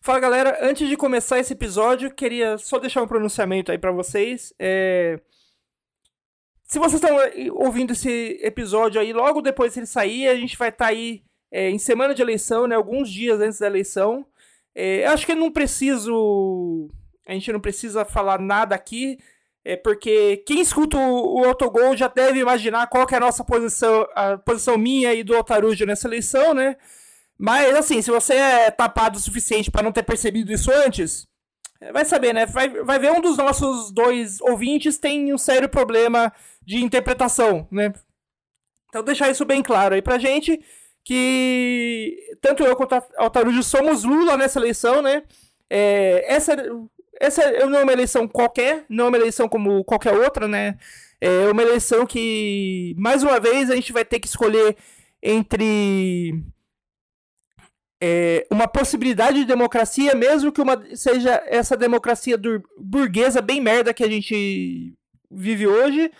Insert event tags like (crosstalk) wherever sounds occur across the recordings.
Fala galera, antes de começar esse episódio, queria só deixar um pronunciamento aí para vocês. É... Se vocês estão ouvindo esse episódio aí, logo depois que ele sair, a gente vai estar tá aí é, em semana de eleição, né? Alguns dias antes da eleição. É, acho que eu não preciso. A gente não precisa falar nada aqui. É porque quem escuta o, o Autogol já deve imaginar qual é a nossa posição, a posição minha e do Altarujo nessa eleição, né? Mas, assim, se você é tapado o suficiente para não ter percebido isso antes, é, vai saber, né? Vai, vai ver um dos nossos dois ouvintes tem um sério problema de interpretação, né? Então, deixar isso bem claro aí pra gente, que tanto eu quanto a Altarujo somos Lula nessa eleição, né? É, essa, essa não é uma eleição qualquer, não é uma eleição como qualquer outra, né? É uma eleição que, mais uma vez, a gente vai ter que escolher entre é, uma possibilidade de democracia, mesmo que uma, seja essa democracia burguesa bem merda que a gente vive hoje,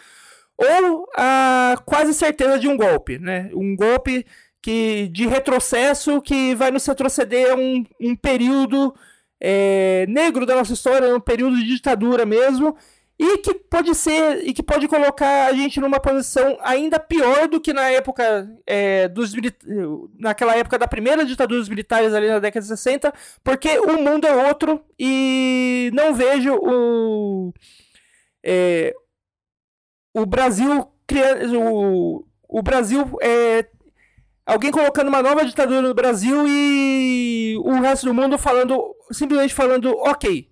ou a quase certeza de um golpe, né? Um golpe que, de retrocesso que vai nos retroceder a um, um período é, negro da nossa história, um período de ditadura mesmo, e que pode ser e que pode colocar a gente numa posição ainda pior do que na época é, dos naquela época da primeira ditadura dos militares ali na década de 60, porque o mundo é outro e não vejo o é, o Brasil o, o Brasil é, alguém colocando uma nova ditadura no Brasil e o resto do mundo falando simplesmente falando ok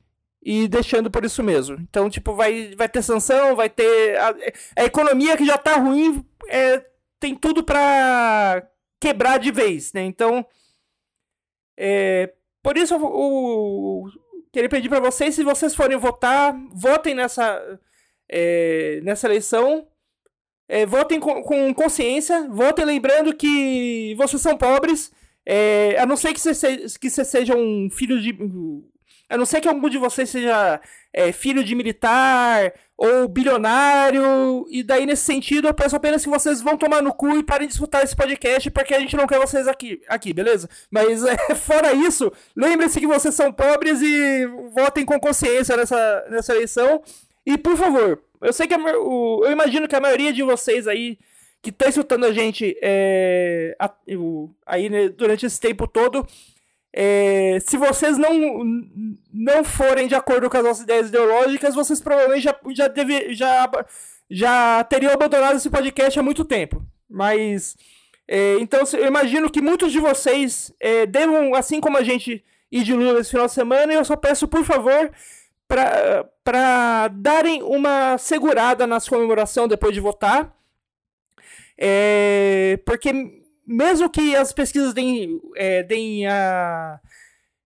e deixando por isso mesmo. Então, tipo, vai, vai ter sanção, vai ter. A, a economia que já tá ruim é, tem tudo para quebrar de vez, né? Então. É, por isso, o, queria pedir para vocês, se vocês forem votar, votem nessa, é, nessa eleição. É, votem com, com, consciência, votem lembrando que vocês são pobres, é, a não ser que vocês, que vocês sejam filhos de a não ser que algum de vocês seja é, filho de militar ou bilionário, e daí nesse sentido eu peço apenas que vocês vão tomar no cu e parem de escutar esse podcast, porque a gente não quer vocês aqui, aqui beleza? Mas é, (laughs) fora isso, lembrem-se que vocês são pobres e votem com consciência nessa, nessa eleição. E por favor, eu sei que a, o, eu imagino que a maioria de vocês aí que está escutando a gente é, a, o, aí né, durante esse tempo todo é, se vocês não, não forem de acordo com as nossas ideias ideológicas, vocês provavelmente já, já, deve, já, já teriam abandonado esse podcast há muito tempo. Mas. É, então, eu imagino que muitos de vocês é, devam, assim como a gente, ir de Lula esse final de semana, e eu só peço, por favor, para darem uma segurada na sua comemoração depois de votar. É, porque mesmo que as pesquisas deem, é, deem a.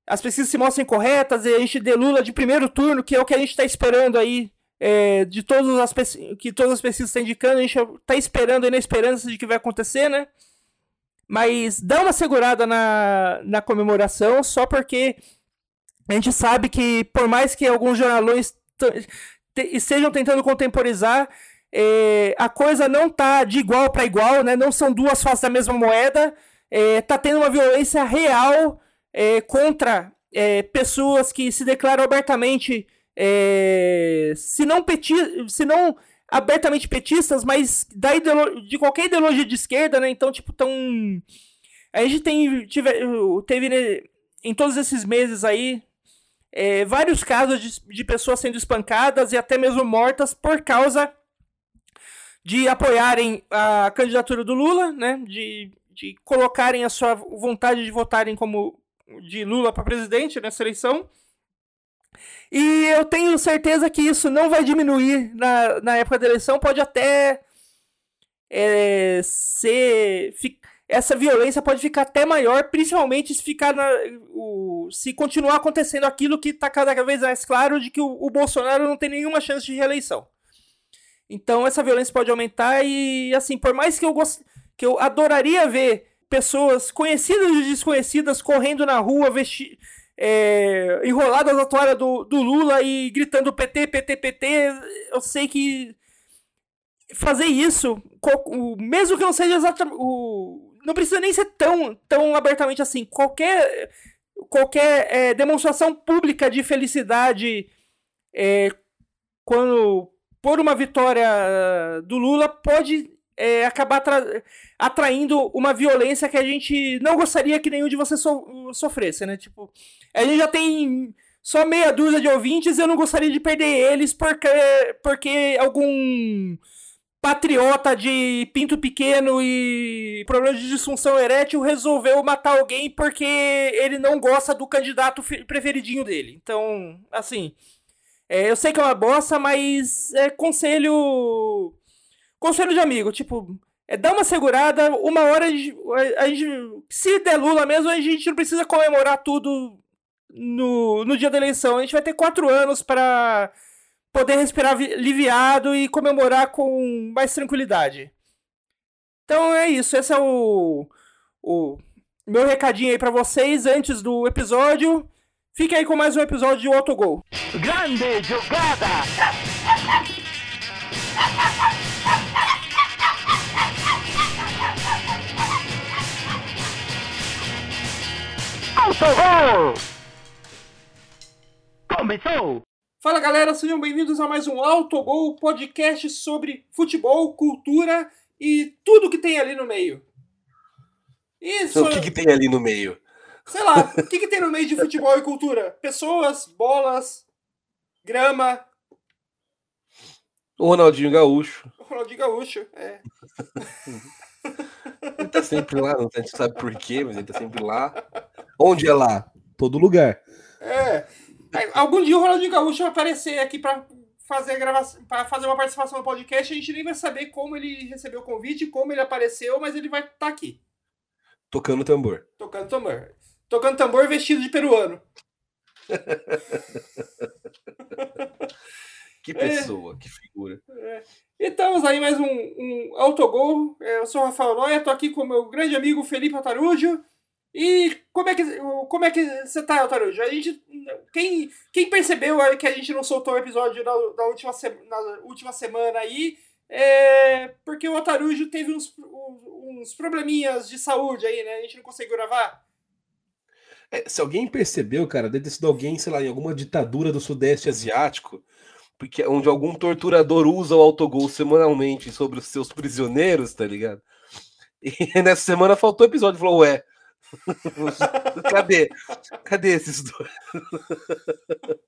As pesquisas se mostrem corretas e a gente dê Lula de primeiro turno, que é o que a gente está esperando aí, é, de todas as que todas as pesquisas estão indicando, a gente está esperando aí na esperança de que vai acontecer, né? Mas dá uma segurada na, na comemoração, só porque a gente sabe que, por mais que alguns jornalões estejam tentando contemporizar, é, a coisa não tá de igual para igual, né? Não são duas faces da mesma moeda. É, tá tendo uma violência real é, contra é, pessoas que se declaram abertamente, é, se não peti se não abertamente petistas, mas da de qualquer ideologia de esquerda, né? Então, tipo, tão a gente tem tive, teve né, em todos esses meses aí é, vários casos de, de pessoas sendo espancadas e até mesmo mortas por causa de apoiarem a candidatura do Lula, né? De, de colocarem a sua vontade de votarem como de Lula para presidente nessa eleição. E eu tenho certeza que isso não vai diminuir na, na época da eleição, pode até é, ser. Essa violência pode ficar até maior, principalmente se ficar na, o, se continuar acontecendo aquilo que está cada vez mais claro de que o, o Bolsonaro não tem nenhuma chance de reeleição. Então essa violência pode aumentar e assim, por mais que eu gost... que eu adoraria ver pessoas conhecidas e desconhecidas correndo na rua, vesti... É... enroladas na toalha do, do Lula e gritando PT, PT, PT, eu sei que fazer isso, mesmo que não seja exatamente. Não precisa nem ser tão, tão abertamente assim. Qualquer qualquer é, demonstração pública de felicidade é, quando por uma vitória do Lula pode é, acabar atraindo uma violência que a gente não gostaria que nenhum de vocês so sofresse, né? Tipo, a gente já tem só meia dúzia de ouvintes e eu não gostaria de perder eles porque, porque algum patriota de pinto pequeno e problema de disfunção erétil resolveu matar alguém porque ele não gosta do candidato preferidinho dele. Então, assim, é, eu sei que é uma bosta, mas é conselho. Conselho de amigo, tipo, é dar uma segurada, uma hora a gente, a gente, Se der Lula mesmo, a gente não precisa comemorar tudo no, no dia da eleição. A gente vai ter quatro anos para poder respirar aliviado e comemorar com mais tranquilidade. Então é isso, esse é o, o meu recadinho aí para vocês antes do episódio. Fique aí com mais um episódio de Autogol. Grande jogada! Autogol! Começou! Fala galera, sejam bem-vindos a mais um Autogol, podcast sobre futebol, cultura e tudo que tem ali no meio. Isso. Então, o que, que tem ali no meio? Sei lá, o que, que tem no meio de futebol e cultura? Pessoas, bolas, grama. O Ronaldinho Gaúcho. O Ronaldinho Gaúcho, é. ele tá sempre lá, a gente sabe por quê, mas ele tá sempre lá. Onde é lá? Todo lugar. É. Algum dia o Ronaldinho Gaúcho vai aparecer aqui para fazer gravação, para fazer uma participação no podcast. A gente nem vai saber como ele recebeu o convite, como ele apareceu, mas ele vai estar tá aqui. Tocando tambor. Tocando tambor. Tocando tambor vestido de peruano. (laughs) que pessoa, é, que figura. É. E estamos aí mais um, um autogol. É, eu sou o Rafael Noia, estou aqui com o meu grande amigo Felipe Atarujo. E como é que como é que você tá, Otarujo? A gente quem, quem percebeu que a gente não soltou o episódio na, na, última, se, na última semana aí é porque o Otarujo teve uns, uns probleminhas de saúde aí, né? A gente não conseguiu gravar. É, se alguém percebeu, cara, deve ter alguém, sei lá, em alguma ditadura do Sudeste Asiático, porque onde algum torturador usa o autogol semanalmente sobre os seus prisioneiros, tá ligado? E (laughs) nessa semana faltou episódio, falou, ué, (laughs) Cadê? Cadê esses dois? (laughs)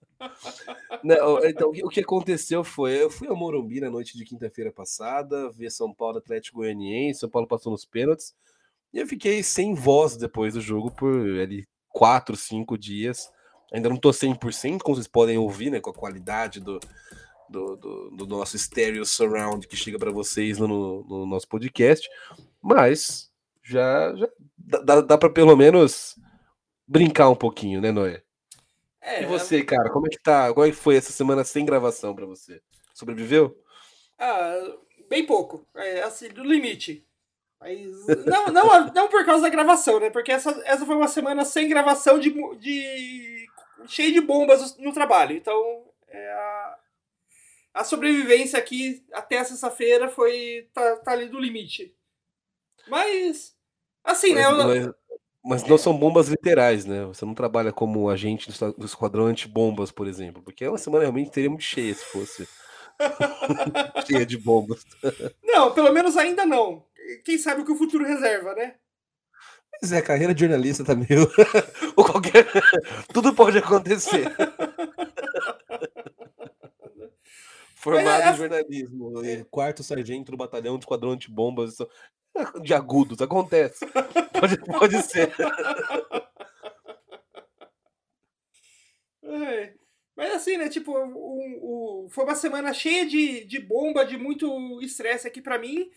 Não, então, o que aconteceu foi: eu fui ao Morumbi na noite de quinta-feira passada, ver São Paulo Atlético Goianiense, São Paulo passou nos pênaltis, e eu fiquei sem voz depois do jogo por ali 4, 5 dias. Ainda não tô 100%, como vocês podem ouvir, né, com a qualidade do, do, do, do nosso stereo surround que chega para vocês no, no nosso podcast, mas já, já dá, dá para pelo menos brincar um pouquinho, né, Noé? É, e você, cara, como é que tá? Qual é foi essa semana sem gravação para você? Sobreviveu? Ah, bem pouco. É, assim, do limite. Mas, não, não, não por causa da gravação, né? Porque essa, essa foi uma semana sem gravação de, de cheia de bombas no trabalho. Então, é a, a sobrevivência aqui até sexta-feira foi tá, tá ali do limite. Mas, assim, mas, né? Mas, mas, não são bombas literais, né? Você não trabalha como agente do esquadrão anti-bombas, por exemplo. Porque uma semana realmente teria muito cheia se fosse. (laughs) cheia de bombas. Não, pelo menos ainda não. Quem sabe o que o futuro reserva, né? Pois é, carreira de jornalista tá meio. (laughs) Ou qualquer. Tudo pode acontecer. (laughs) Formado é... em jornalismo, quarto sargento do batalhão de esquadrão de bombas (laughs) de agudos, acontece. pode, pode ser. É. Mas assim, né? Tipo, o, o, foi uma semana cheia de, de bomba, de muito estresse aqui para mim.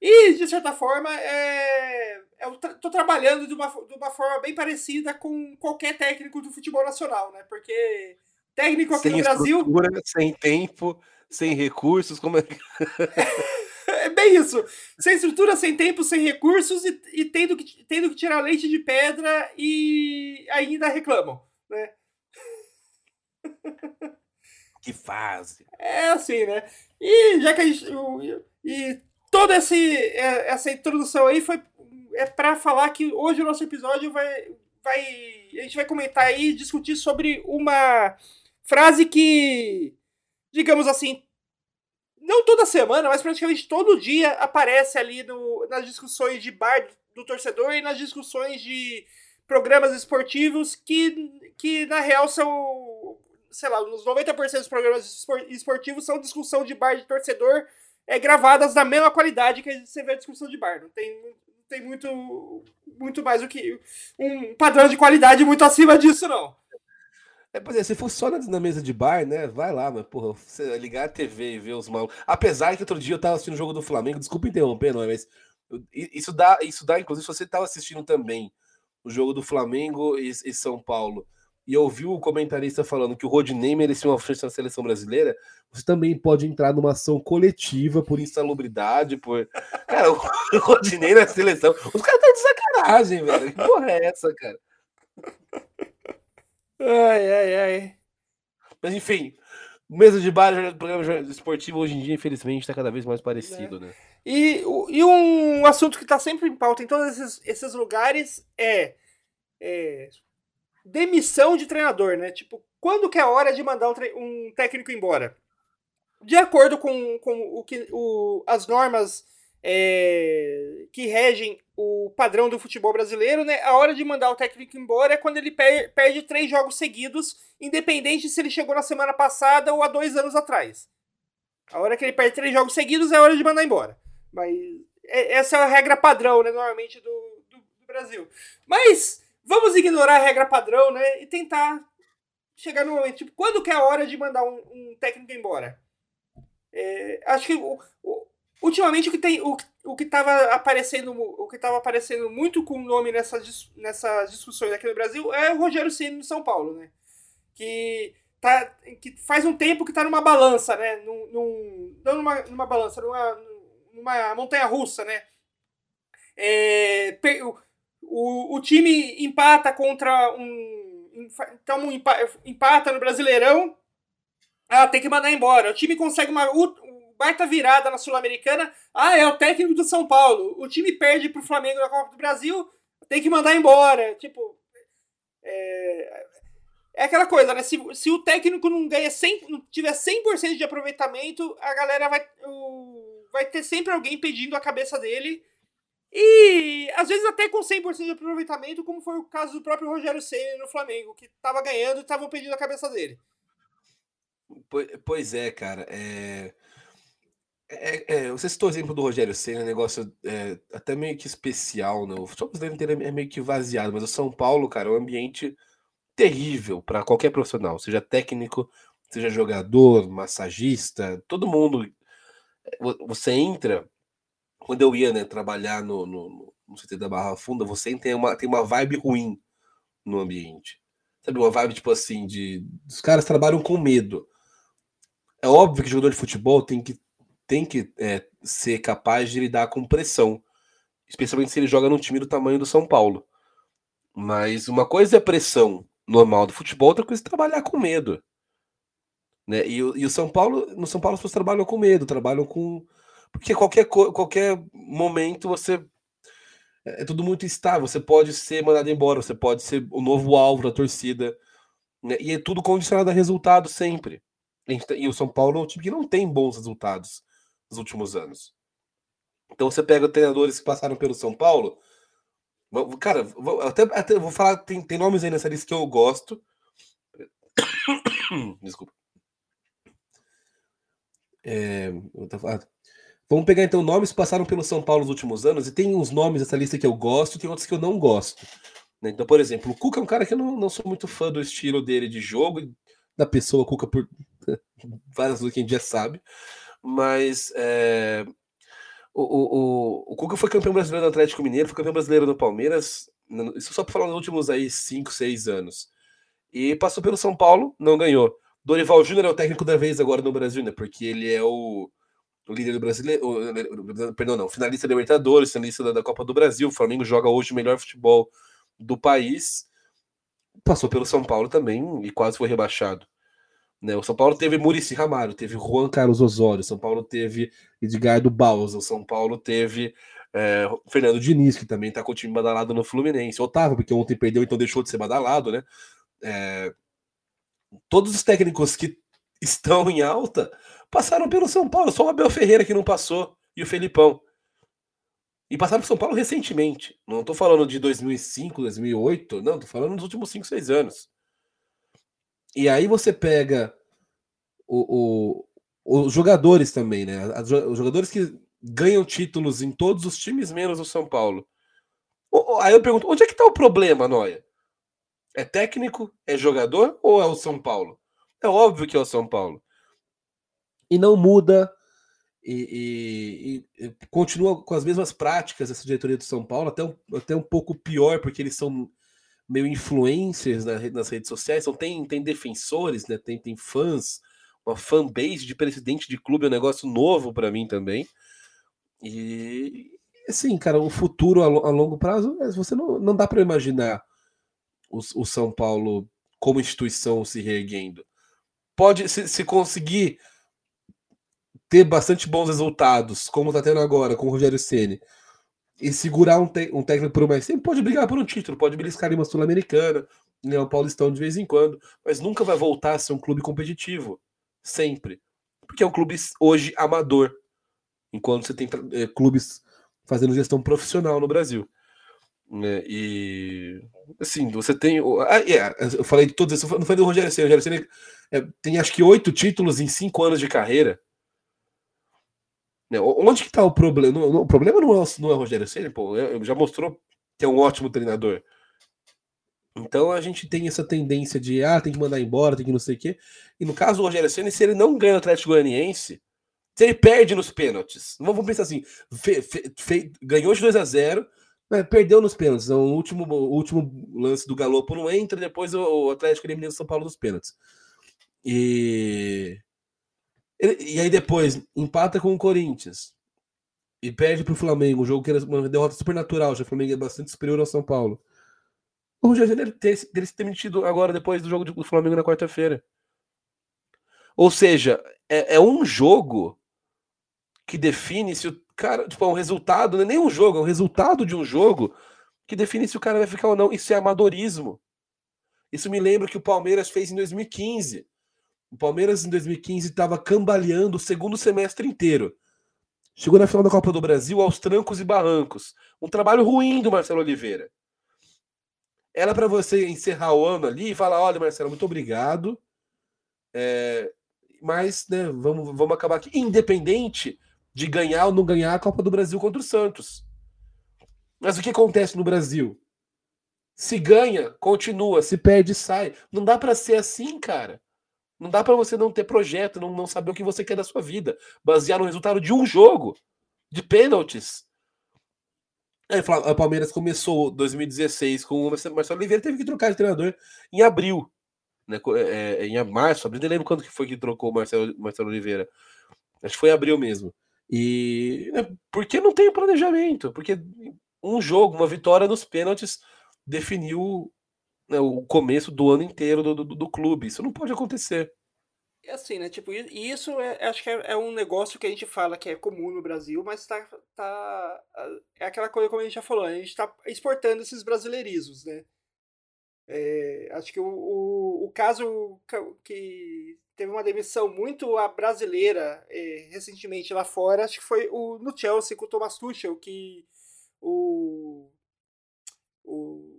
E, de certa forma, é, eu tô trabalhando de uma, de uma forma bem parecida com qualquer técnico do futebol nacional, né? Porque técnico aqui sem no Brasil. Sem tempo, sem recursos, como é. (laughs) É bem isso. Sem estrutura, sem tempo, sem recursos e, e, tendo, que, tendo que tirar leite de pedra e ainda reclamam, né? Que fase. É assim, né? E já que a gente. E toda esse, é, essa introdução aí foi é para falar que hoje o nosso episódio vai, vai, a gente vai comentar aí, discutir sobre uma frase que, digamos assim, não toda semana, mas praticamente todo dia aparece ali no, nas discussões de bar do torcedor e nas discussões de programas esportivos que, que na real são, sei lá, nos 90% dos programas esportivos são discussão de bar de torcedor é, gravadas da mesma qualidade que você vê a discussão de bar. Não tem, não tem muito, muito mais do que um padrão de qualidade muito acima disso, não. É, pois é, se for só na, na, mesa de bar, né? Vai lá, mas, porra, você ligar a TV e ver os malucos. Apesar que outro dia eu tava assistindo o jogo do Flamengo, desculpa interromper, não mas isso dá, isso dá, inclusive, se você tava assistindo também o jogo do Flamengo e, e São Paulo e ouviu o comentarista falando que o Rodinei merecia uma chance na seleção brasileira, você também pode entrar numa ação coletiva por insalubridade, por. (laughs) Cara, o (laughs) Rodinei na seleção. Os caras estão de sacanagem, velho. Que porra é essa, cara? Ai, ai, ai. Mas enfim, mesa de bar, programa esportivo hoje em dia, infelizmente, está cada vez mais parecido, é. né? E, e um assunto que está sempre em pauta em todos esses, esses lugares é, é, demissão de treinador, né? Tipo, quando que é a hora de mandar um, um técnico embora? De acordo com, com o que, o, as normas é, que regem o padrão do futebol brasileiro, né? A hora de mandar o técnico embora é quando ele per perde três jogos seguidos, independente se ele chegou na semana passada ou há dois anos atrás. A hora que ele perde três jogos seguidos é a hora de mandar embora. Mas é, essa é a regra padrão, né? Normalmente do, do, do Brasil. Mas vamos ignorar a regra padrão, né? E tentar chegar no momento. Tipo, quando que é a hora de mandar um, um técnico embora? É, acho que o, o, ultimamente o que tem o, o que estava aparecendo o que estava aparecendo muito com o nome nessas, nessas discussões aqui no Brasil é o Rogério Ceni no São Paulo, né? Que tá que faz um tempo que está numa balança, né? Num, num, numa, numa balança, numa, numa montanha russa, né? É, o, o time empata contra um. Então, um empata no Brasileirão. Ah, tem que mandar embora. O time consegue uma, baita virada na Sul-Americana. Ah, é o técnico do São Paulo. O time perde pro Flamengo na Copa do Brasil, tem que mandar embora. Tipo, é, é aquela coisa, né? Se, se o técnico não ganha 100, não tiver 100% de aproveitamento, a galera vai, o, vai ter sempre alguém pedindo a cabeça dele. E às vezes até com 100% de aproveitamento, como foi o caso do próprio Rogério Ceni no Flamengo, que tava ganhando e estavam pedindo a cabeça dele. Pois é, cara. É... É, é, você citou o exemplo do Rogério Senna, um negócio é, até meio que especial, né? O futebol brasileiro inteiro é meio que vaziado, mas o São Paulo, cara, é um ambiente terrível para qualquer profissional, seja técnico, seja jogador, massagista, todo mundo. É, você entra, quando eu ia né, trabalhar no, no, no CT da Barra Funda, você tem uma, tem uma vibe ruim no ambiente. Sabe, uma vibe tipo assim, de. Os caras trabalham com medo. É óbvio que jogador de futebol tem que tem que é, ser capaz de lidar com pressão, especialmente se ele joga num time do tamanho do São Paulo. Mas uma coisa é pressão normal do futebol, outra coisa é trabalhar com medo. Né? E, e o São Paulo, no São Paulo as pessoas trabalham com medo, trabalham com. Porque qualquer, qualquer momento você. É, é tudo muito estável. Você pode ser mandado embora, você pode ser o novo alvo da torcida. Né? E é tudo condicionado a resultado sempre. E o São Paulo é um time que não tem bons resultados nos últimos anos. Então você pega treinadores que passaram pelo São Paulo. Cara, até, até vou falar, tem, tem nomes aí nessa lista que eu gosto. (coughs) Desculpa. É, vamos pegar então nomes que passaram pelo São Paulo nos últimos anos, e tem uns nomes nessa lista que eu gosto, tem outros que eu não gosto. Né? Então, por exemplo, o Cuca é um cara que eu não, não sou muito fã do estilo dele de jogo, da pessoa Cuca por (laughs) várias coisas que a gente já sabe. Mas é, o, o, o, Cuca foi campeão brasileiro do Atlético Mineiro, foi campeão brasileiro do Palmeiras, isso só para falar nos últimos aí 5, 6 anos. E passou pelo São Paulo, não ganhou. Dorival Júnior é o técnico da vez agora no Brasil, né? Porque ele é o, o líder do brasileiro. Perdão, não, finalista da Libertadores, finalista da, da Copa do Brasil. O Flamengo joga hoje o melhor futebol do país. Passou pelo São Paulo também e quase foi rebaixado. Né? O São Paulo teve Murici Ramalho, teve Juan Carlos Osório, São Paulo teve Edgardo Bausa, o São Paulo teve É, Fernando Diniz, que também tá com o time badalado no Fluminense. Otávio, porque ontem perdeu, então deixou de ser badalado, né? É, todos os técnicos que estão em alta passaram pelo São Paulo. Só o Abel Ferreira que não passou e o Felipão. E passaram por São Paulo recentemente. Não estou falando de 2005, 2008, não, estou falando dos últimos 5, 6 anos. E aí você pega o, o, os jogadores também, né? Os jogadores que ganham títulos em todos os times, menos o São Paulo. Aí eu pergunto, onde é que está o problema, Noia? É técnico? É jogador? Ou é o São Paulo? É óbvio que é o São Paulo. E não muda e, e, e, continua com as mesmas práticas essa diretoria do São Paulo, até um, até um pouco pior, porque eles são meio influencers na, nas redes sociais, então tem, tem defensores, né, tem, tem fãs, uma fanbase de presidente de clube é um negócio novo para mim também. E assim, cara, o futuro a, a longo prazo, é, você não, não dá para imaginar o, o, São Paulo como instituição se reerguendo. Pode, se, se conseguir ter bastante bons resultados, como está tendo agora com o Rogério Ceni, e segurar um, um técnico por mais tempo, pode brigar por um título, pode beliscar uma Sul-Americana, ganhar um Paulistão de vez em quando, mas nunca vai voltar a ser um clube competitivo. Sempre. Porque é um clube hoje amador, enquanto você tem é, clubes fazendo gestão profissional no Brasil. É, e assim, você tem. Ah, yeah, eu falei de todos, eu não falei do Rogério Ceni. O Rogério Ceni é, tem acho que oito títulos em cinco anos de carreira. Né, onde que tá o problema? O problema não é, não é o Rogério Ceni, pô. Já mostrou que é um ótimo treinador. Então a gente tem essa tendência de ah, tem que mandar embora, tem que não sei o quê. E no caso do Rogério Ceni, se ele não ganha o Atlético Goianiense, se ele perde nos pênaltis, vamos pensar assim, fe, fe, fe, ganhou de 2 a 0 né, perdeu nos pênaltis. Então, o último, o último lance do Galopo não entra, depois o, o Atlético elimina o São Paulo nos pênaltis. E e aí depois empata com o Corinthians e perde para o Flamengo, um jogo que era uma derrota super natural, já o Flamengo é bastante superior ao São Paulo. O Rogério deve ter, deve ter demitido agora depois do jogo do Flamengo na quarta-feira. Ou seja, é, é, um jogo que define se o cara, tipo, é um resultado, não é nem um jogo, é um resultado de um jogo que define se o cara vai ficar ou não. Isso é amadorismo. Isso me lembra que o Palmeiras fez em 2015. O Palmeiras em 2015 estava cambaleando o segundo semestre inteiro. Chegou na final da Copa do Brasil aos trancos e barrancos. Um trabalho ruim do Marcelo Oliveira. Era para você encerrar o ano ali e falar: olha, Marcelo, muito obrigado. É, mas né, vamos, vamos acabar aqui. Independente de ganhar ou não ganhar a Copa do Brasil contra o Santos. Mas o que acontece no Brasil? Se ganha, continua. Se perde, sai. Não dá para ser assim, cara. Não dá para você não ter projeto, não, não saber o que você quer da sua vida, basear no resultado de um jogo, de pênaltis. Aí, o Palmeiras começou 2016 com o Marcelo Oliveira, teve que trocar de treinador em abril. Né, é, é, em março, abril, nem lembro quando que foi que trocou o Marcelo, Marcelo Oliveira. Acho que foi em abril mesmo. E né, porque não tem planejamento? Porque um jogo, uma vitória nos pênaltis definiu o começo do ano inteiro do, do, do, clube. Isso não pode acontecer. É assim, né? Tipo, isso é, acho que é, é, um negócio que a gente fala que é comum no Brasil, mas tá, tá. É aquela coisa como a gente já falou, a gente tá exportando esses brasileirismos, né? É, acho que o, o, o, caso que teve uma demissão muito a brasileira é, recentemente lá fora, acho que foi o, no Chelsea com o Thomas Tuchel, que o, o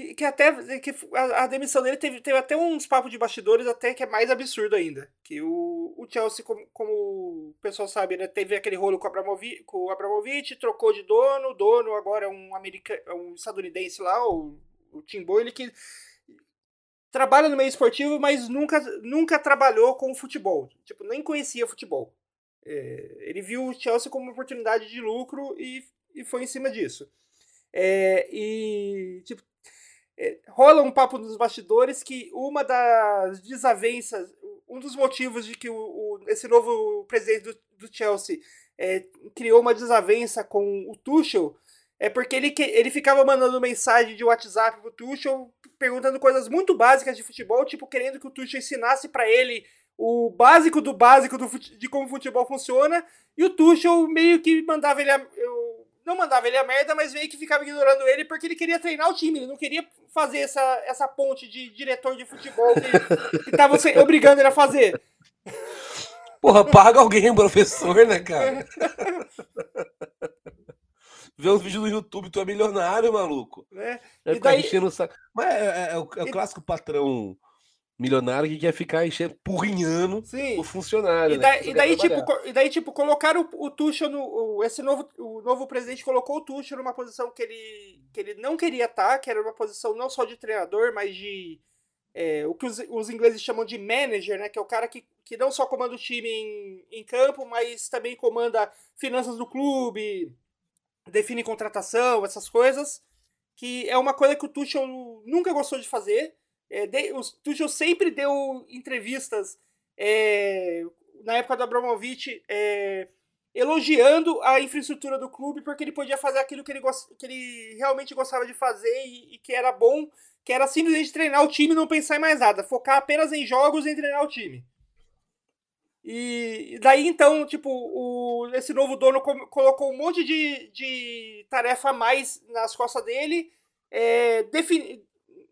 que, que até. Que a, a, demissão dele teve, teve até uns papos de bastidores até que é mais absurdo ainda. Que o, o Chelsea, como, como o pessoal sabe, né, teve aquele rolo com o, Abramovic, Abramovich, trocou de dono, o dono agora é um, americano, é um estadunidense lá, o, o Tim Boyle, que trabalha no meio esportivo, mas nunca, nunca trabalhou com futebol. Tipo, nem conhecia futebol. É, ele viu o Chelsea como uma oportunidade de lucro e, e foi em cima disso. É, e, tipo, rola um papo nos bastidores que uma das desavenças, um dos motivos de que o, o esse novo presidente do, do Chelsea é, criou uma desavença com o Tuchel é porque ele, ele ficava mandando mensagem de WhatsApp pro Tuchel perguntando coisas muito básicas de futebol, tipo querendo que o Tuchel ensinasse para ele o básico do básico do, de como o futebol funciona, e o Tuchel meio que mandava ele. Eu, não mandava ele a merda, mas meio que ficava ignorando ele porque ele queria treinar o time, ele não queria fazer essa, essa ponte de diretor de futebol que, que tava obrigando ele a fazer. Porra, paga alguém, professor, né, cara? Vê os vídeos no YouTube, tu é milionário, maluco. É. E daí... enchendo o saco. Mas é, é, é, o, é o clássico patrão milionário que quer ficar enchendo, porrinhando Sim. o funcionário. E, né? daí, e daí tipo, e daí, tipo, colocaram o, o Tuchel no. O, esse novo, o novo presidente colocou o Tuchel numa posição que ele, que ele não queria estar, que era uma posição não só de treinador, mas de. É, o que os, os ingleses chamam de manager, né? Que é o cara que, que não só comanda o time em, em campo, mas também comanda finanças do clube, define contratação, essas coisas. Que é uma coisa que o Tuchel nunca gostou de fazer. É, de, o Tuchel sempre deu entrevistas é, na época do Abramovich é, elogiando a infraestrutura do clube porque ele podia fazer aquilo que ele, que ele realmente gostava de fazer e, e, que era bom, que era simplesmente treinar o time e não pensar em mais nada, focar apenas em jogos e em treinar o time. E, daí então, tipo, o, esse novo dono colocou um monte de, de tarefa a mais nas costas dele, é,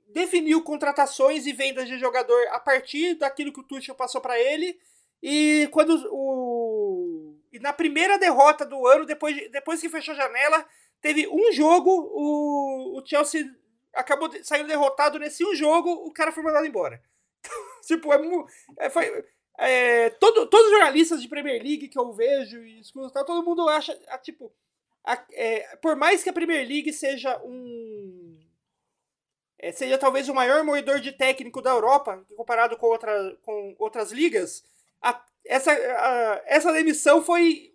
definiu contratações e vendas de jogador a partir daquilo que o Tuchel passou para ele. E quando o e na primeira derrota do ano, depois, de, depois que fechou a janela, teve um jogo, o, o Chelsea acabou de, saindo derrotado nesse um jogo, o cara foi mandado embora. (laughs) tipo, é, é, foi, é, todo, todos os jornalistas de Premier League que eu vejo e escuto, todo mundo acha, a, tipo, a, é, por mais que a Premier League seja um é, talvez o maior moedor de técnico da Europa, comparado com, outra, com outras ligas, a, essa, a, essa demissão foi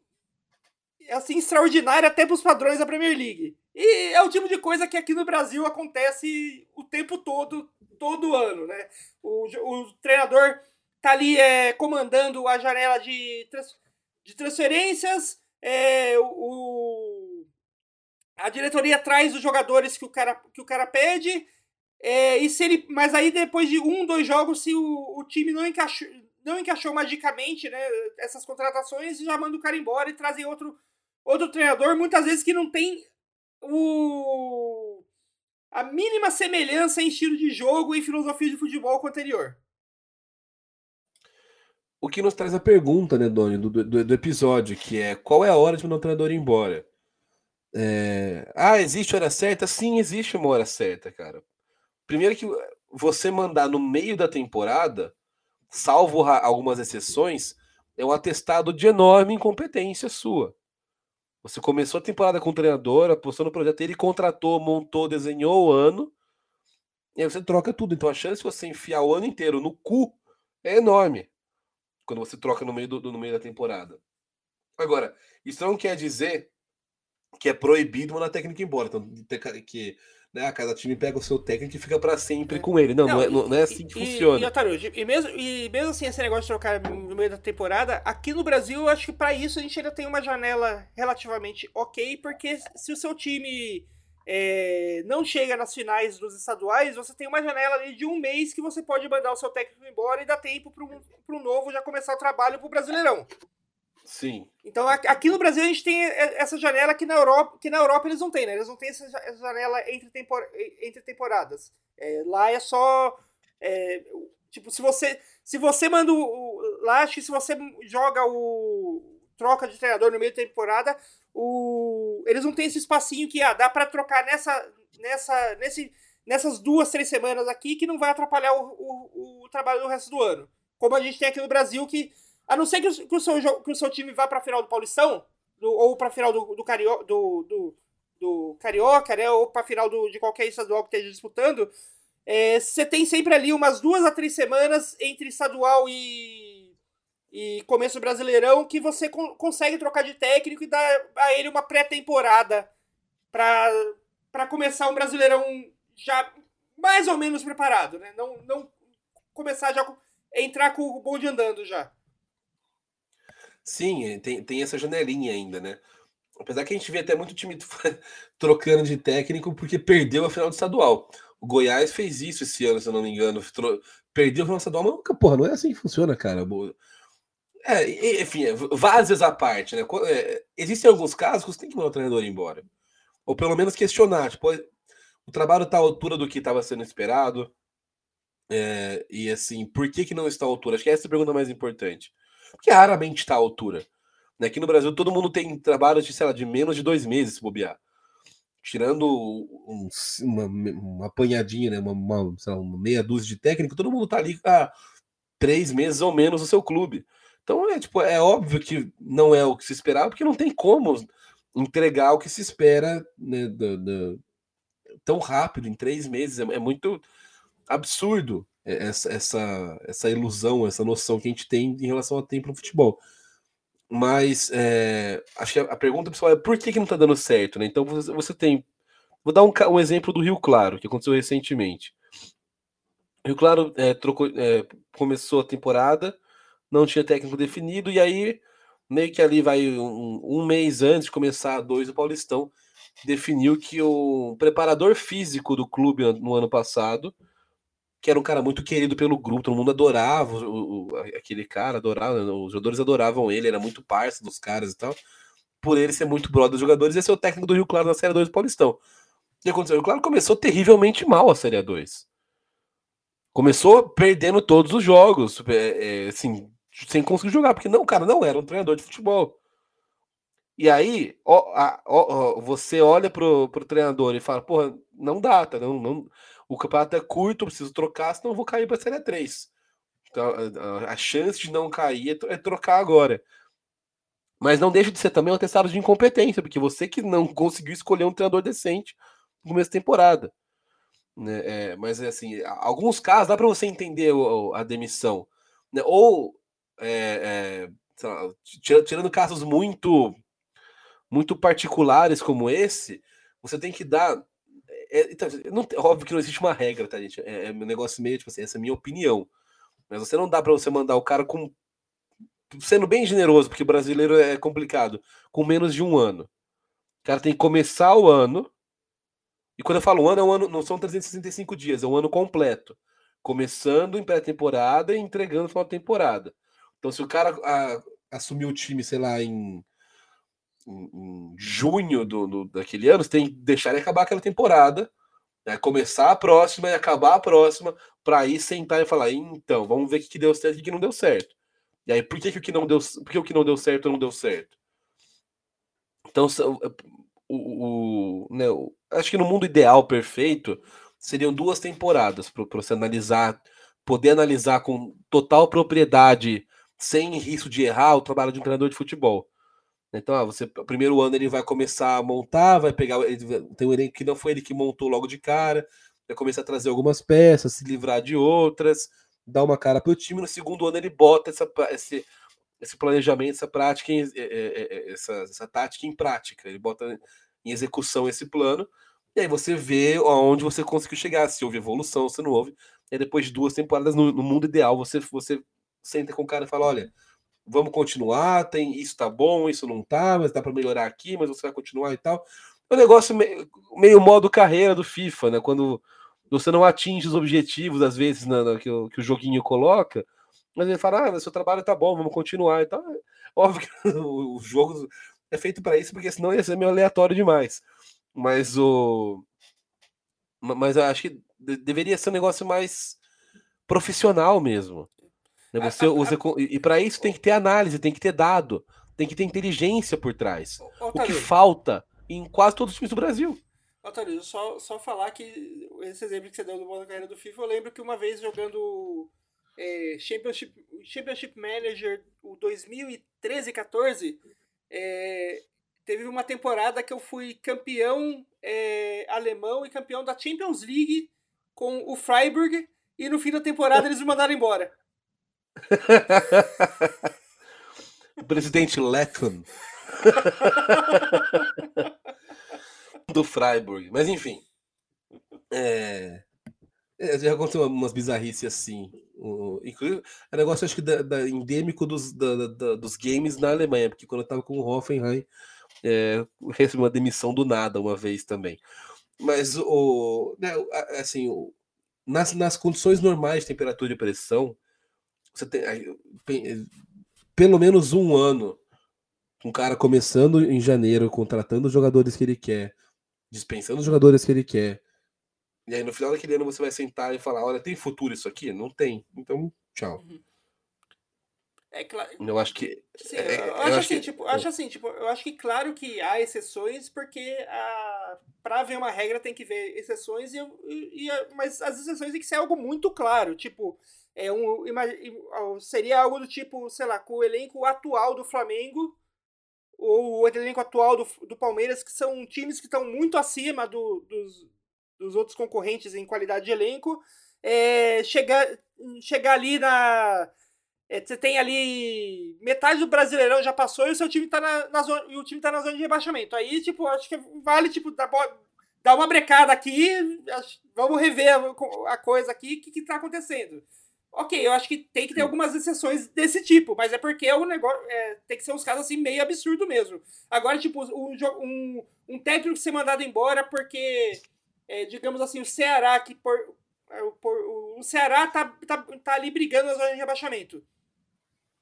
assim extraordinária até para os padrões da Premier League. E é o tipo de coisa que aqui no Brasil acontece o tempo todo, todo ano, né? O, o treinador tá ali é, comandando a janela de, de transferências, é, o, a diretoria traz os jogadores que o cara, que o cara pede, é, e se ele, mas aí depois de um, dois jogos, se o, o time não encaixou, não encaixou magicamente né, essas contratações, já manda o cara embora e trazem outro, outro treinador, muitas vezes que não tem o, a mínima semelhança em estilo de jogo e filosofia de futebol com o anterior. O que nos traz a pergunta, né, Doni, do, do, do episódio, que é qual é a hora de mandar o treinador ir embora? É... Ah, existe hora certa? Sim, existe uma hora certa, cara. Primeiro que você mandar no meio da temporada, salvo algumas exceções, é um atestado de enorme incompetência sua. Você começou a temporada com o treinador, apostou no projeto, ele contratou, montou, desenhou o ano, e aí você troca tudo. Então a chance de você enfiar o ano inteiro no cu é enorme quando você troca no meio, do, no meio da temporada. Agora, isso não quer dizer que é proibido mandar técnico embora. Então, que né? Cada time pega o seu técnico e fica para sempre é. com ele. Não, não, não, é, não, é, assim que e, funciona. E, Otário, e, mesmo, e mesmo assim, esse negócio de trocar no meio da temporada, aqui no Brasil, eu acho que para isso a gente ainda tem uma janela relativamente ok, porque se o seu time é, não chega nas finais dos estaduais, você tem uma janela ali de um mês que você pode mandar o seu técnico embora e dá tempo para um novo já começar o trabalho para o Brasileirão. Sim. Então aqui no Brasil a gente tem essa janela que na Europa, que na Europa eles não têm, né? Eles não têm essa janela entre, tempor, entre temporadas. É, lá é só. É, tipo, se você. Se você manda o. Lá acho que se você joga o. troca de treinador no meio da temporada, o, eles não têm esse espacinho que ah, dá para trocar nessa. nessa. nesse. Nessas duas, três semanas aqui que não vai atrapalhar o, o, o trabalho do resto do ano. Como a gente tem aqui no Brasil, que a não ser que o, que o, seu, que o seu time vá pra final do Paulistão, do, ou pra final do, do, Cario, do, do, do Carioca, né? Ou pra final do, de qualquer estadual que esteja disputando. É, você tem sempre ali umas duas a três semanas entre estadual e, e começo brasileirão que você con consegue trocar de técnico e dar a ele uma pré-temporada para começar um brasileirão já mais ou menos preparado, né? Não, não começar já entrar com o bonde andando já. Sim, é, tem, tem essa janelinha ainda, né? Apesar que a gente vê até muito time (laughs) trocando de técnico porque perdeu a final do estadual. O Goiás fez isso esse ano, se eu não me engano. Tro... Perdeu a final do estadual, mas nunca, porra, não é assim que funciona, cara. É, enfim, é, várias à parte, né? É, existem alguns casos que você tem que mandar o treinador embora. Ou pelo menos questionar. Tipo, o trabalho está à altura do que estava sendo esperado. É, e assim, por que, que não está à altura? Acho que essa é a pergunta mais importante. Porque raramente está à altura. Né? Aqui no Brasil, todo mundo tem trabalhos de, sei lá, de menos de dois meses, se bobear. Tirando um, uma, uma apanhadinha, né? Uma, uma, lá, uma, meia dúzia de técnico, todo mundo está ali há três meses ou menos no seu clube. Então é tipo, é óbvio que não é o que se esperava, porque não tem como entregar o que se espera né, do, do, tão rápido, em três meses. É, é muito absurdo essa, essa, essa ilusão, essa noção que a gente tem em relação ao tempo no futebol. Mas é, acho que a, pergunta pessoal é por que, que não está dando certo, né? Então você, você tem. Vou dar um, um, exemplo do Rio Claro, que aconteceu recentemente. Rio Claro é, trocou, é, começou a temporada não tinha técnico definido, e aí, meio que ali vai um, um mês antes de começar a dois o Paulistão, definiu que o preparador físico do clube no ano passado, que era um cara muito querido pelo grupo, todo mundo adorava o, o, aquele cara, adorava, os jogadores adoravam ele, era muito parceiro dos caras e tal. Por ele ser muito brother dos jogadores, esse é o técnico do Rio Claro na Série 2 do Paulistão. O que aconteceu? O Rio Claro começou terrivelmente mal a Série 2. Começou perdendo todos os jogos, é, é, assim, sem conseguir jogar, porque não, cara, não era um treinador de futebol. E aí, ó, ó, ó, você olha pro, pro treinador e fala, porra, não dá, tá? Não, não, o campeonato é curto, preciso trocar, senão eu vou cair pra Série 3. Então, a, a, chance de não cair é, é, trocar agora. Mas não deixa de ser também um atestado de incompetência, porque você que não conseguiu escolher um treinador decente no começo da temporada. Né? É, mas, assim, alguns casos dá para você entender a demissão. Né? Ou é, é, lá, tirando casos muito muito particulares como esse, você tem que dar. É, então, não, óbvio que não existe uma regra, tá, gente? É, é um negócio meio, tipo assim, essa é a minha opinião. Mas você não dá para você mandar o cara com. Sendo bem generoso, porque o brasileiro é complicado, com menos de um ano. O cara tem que começar o ano. E quando eu falo um ano, é um ano, não são 365 dias, é um ano completo. Começando em pré-temporada e entregando no final da temporada. Então, se o cara a, assumiu o time, sei lá, em, em, junho do, do, daquele ano, você tem que deixar ele acabar aquela temporada, né, começar a próxima e acabar a próxima, para aí sentar e falar, então, vamos ver o que, deu certo e o que não deu certo. E aí, por que, que o que não deu, por que o que não deu certo não deu certo? Então, o, o, né, acho que no mundo ideal perfeito seriam duas temporadas para você analisar, poder analisar com total propriedade sem risco de errar o trabalho de um treinador de futebol. Então, ah, você, o primeiro ano ele vai começar a montar, vai pegar. Ele, tem um elenco que não foi ele que montou logo de cara, vai começar a trazer algumas peças, se livrar de outras, dar uma cara para o time. No segundo ano ele bota essa, esse, esse planejamento, essa prática, em, essa, essa tática em prática. Ele bota em execução esse plano. E aí você vê aonde você conseguiu chegar, se houve evolução, se não houve. E depois de duas temporadas, no, no mundo ideal, você, você senta com o cara e fala: olha, vamos continuar, tem isso tá bom, isso não tá, mas dá para melhorar aqui, mas você vai continuar e tal. É um negócio meio, meio modo carreira do FIFA, né? Quando você não atinge os objetivos, às vezes, na, na, que, o, que, o, joguinho coloca, mas ele fala: ah, seu trabalho tá bom, vamos continuar e tal. É óbvio que (laughs) o, o jogo é feito para isso, porque senão ia ser meio aleatório demais. Mas o. Mas eu acho que deveria ser um negócio mais profissional mesmo. Né? Você usa, e para isso tem que ter análise, tem que ter dado, tem que ter inteligência por trás. o que falta em quase todos os times do Brasil. Otávio, só, só falar que esse exemplo que você deu do modo carreira do FIFA, eu lembro que uma vez jogando é, Championship, Championship Manager o 2013-14, é, teve uma temporada que eu fui campeão é, alemão e campeão da Champions League com o Freiburg, e no fim da temporada eles me mandaram embora. O presidente Letton do Freiburg. Mas enfim. É... é já aconteceu umas bizarrices assim. Inclusive, é negócio acho que da, da endêmico dos, da, da, dos games na Alemanha, porque quando eu tava com o Hoffenheim, é, recebi uma demissão do nada uma vez também. Mas o, né, assim, o, nas, nas condições normais de temperatura e pressão, você tem, pelo menos um ano. Um cara começando em janeiro, contratando os jogadores que ele quer, dispensando os jogadores que ele quer. E aí no final daquele ano você vai sentar e falar: olha, tem futuro isso aqui? Não tem. Então, tchau. Uhum. É claro. Eu acho que. Sim, é, eu, eu, acho, assim, que, tipo, acho assim, tipo, eu acho que claro que há exceções, porque a, pra ver uma regra tem que ver exceções, e, e, mas as exceções tem que ser algo muito claro. Tipo, é um, seria algo do tipo, sei lá, com o elenco atual do Flamengo ou o elenco atual do, do Palmeiras, que são times que estão muito acima do, dos, dos outros concorrentes em qualidade de elenco, é, chegar, chegar ali na. É, você tem ali. Metade do Brasileirão já passou e o seu time tá na, na zona. E o time tá na zona de rebaixamento. Aí, tipo, acho que vale, tipo, dar, dar uma brecada aqui. Vamos rever a, a coisa aqui, o que, que tá acontecendo. Ok, eu acho que tem que ter algumas exceções desse tipo, mas é porque o negócio é, tem que ser uns casos assim meio absurdo mesmo. Agora, tipo, um, um, um técnico ser mandado embora porque, é, digamos assim, o Ceará que por, é, por, o Ceará tá, tá, tá ali brigando na zona de rebaixamento.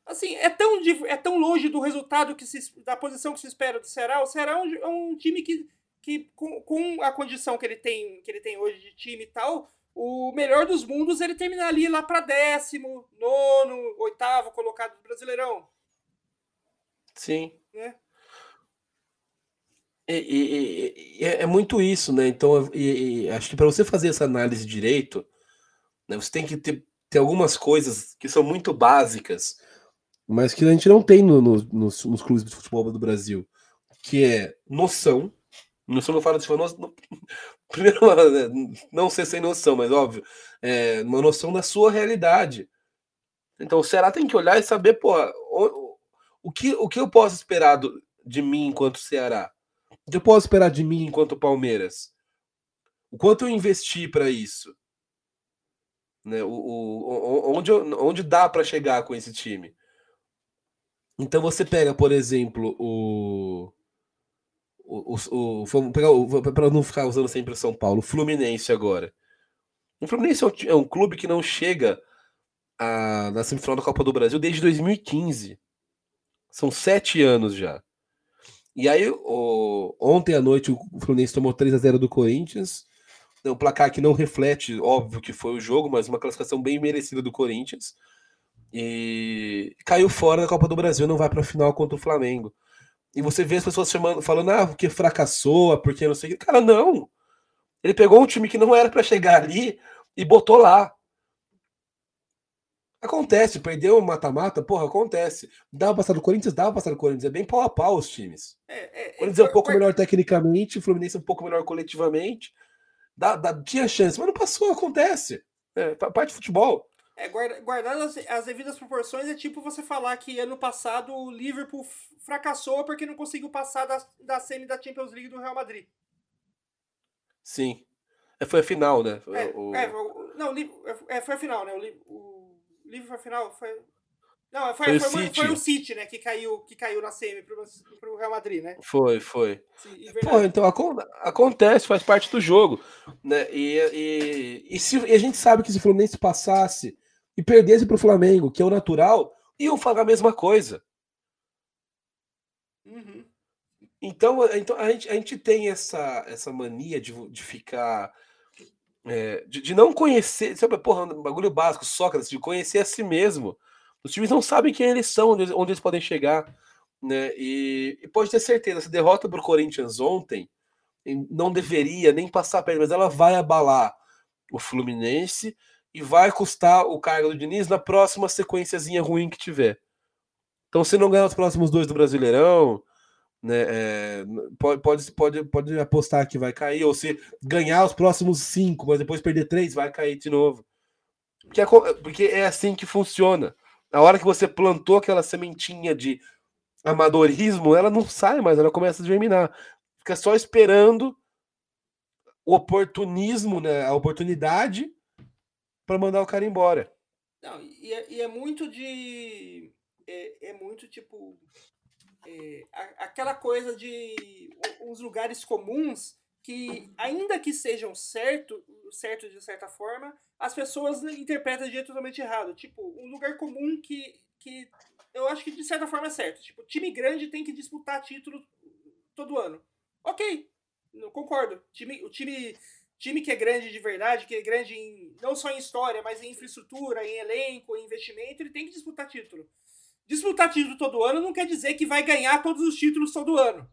Assim, é tão, é tão longe do resultado que se, da posição que se espera do Ceará. O Ceará é um, é um time que, que com, com a condição que ele tem que ele tem hoje de time e tal, o melhor dos mundos ele terminar ali lá para décimo, nono, oitavo colocado do Brasileirão. Sim. Né? E, e, e, é muito isso, né? Então, acho que para você fazer essa análise direito, né, você tem que ter, ter algumas coisas que são muito básicas, mas que a gente não tem no, no, nos, nos clubes de futebol do Brasil, que é noção. Noção não fala de noção, primeiro, (laughs) não ser sem noção, mas óbvio, é uma noção da sua realidade. Então o Ceará tem que olhar e saber, pô, o, o, que, o que eu posso esperar do, de mim enquanto Ceará? O que eu posso esperar de mim enquanto Palmeiras? O quanto eu investi para isso? Né? O, o, onde, onde dá para chegar com esse time? Então você pega, por exemplo, o o, o, pegar para não ficar usando sempre o São Paulo, o Fluminense agora. O Fluminense é um, é um clube que não chega a, na semifinal da Copa do Brasil desde 2015. São sete anos já. E aí, o, ontem à noite, o Fluminense tomou 3 a 0 do Corinthians. Um placar que não reflete, óbvio que foi o jogo, mas uma classificação bem merecida do Corinthians. E caiu fora da Copa do Brasil, não vai para a final contra o Flamengo. E você vê as pessoas chamando, falando, ah, porque fracassou, porque não sei o que. Cara, não. Ele pegou um time que não era para chegar ali e botou lá. Acontece, perdeu o mata-mata, porra, acontece. Dava passar do Corinthians, dava passar do Corinthians. É bem pau a pau os times. É, é, o Corinthians é, é um pouco melhor tecnicamente, o Fluminense é um pouco melhor coletivamente. Dá, dá, tinha chance, mas não passou, acontece. É, parte de futebol. É, guardar as, as, devidas proporções é tipo você falar que ano passado o Liverpool fracassou porque não conseguiu passar da, da semi da Champions League do Real Madrid. Sim. É, foi a final, né? É, o... é não, é, foi a final, né? O, o Liverpool foi a final. Foi, não, foi, foi, foi, o City. foi o City, né? Que caiu, que caiu na semi pro, pro Real Madrid, né? Foi, foi. Sim, Pô, então acontece, faz parte do jogo. Né? E, e, e, se, e a gente sabe que se o Fluminense passasse e perdesse para o Flamengo, que é o natural, iam falar a mesma coisa. Uhum. Então, então a, gente, a gente tem essa, essa mania de, de ficar. É, de, de, não conhecer, sabe, porra, um bagulho básico, Sócrates, de conhecer a si mesmo. Os times não sabem quem eles são, onde, onde eles podem chegar. Né? E, e pode ter certeza, essa derrota para o Corinthians ontem não deveria nem passar perto, mas ela vai abalar o Fluminense e vai custar o cargo do Diniz na próxima sequenciazinha ruim que tiver. Então, se não ganhar os próximos dois do Brasileirão, né, é, pode, pode, pode, pode apostar que vai cair, ou se ganhar os próximos cinco, mas depois perder três, vai cair de novo. Porque é, porque é assim que funciona. A hora que você plantou aquela sementinha de amadorismo, ela não sai mais, ela começa a germinar. Fica só esperando o oportunismo, né, a oportunidade para mandar o cara embora. Não, e é, e é muito de. É, é muito tipo. É, aquela coisa de uns lugares comuns que, ainda que sejam certo, certo de certa forma, as pessoas interpretam de jeito totalmente errado. Tipo, um lugar comum que, que eu acho que de certa forma é certo. Tipo, time grande tem que disputar título todo ano. Ok, concordo. Time, o time, time que é grande de verdade, que é grande em, não só em história, mas em infraestrutura, em elenco, em investimento, ele tem que disputar título. Disputar título todo ano não quer dizer que vai ganhar todos os títulos todo ano.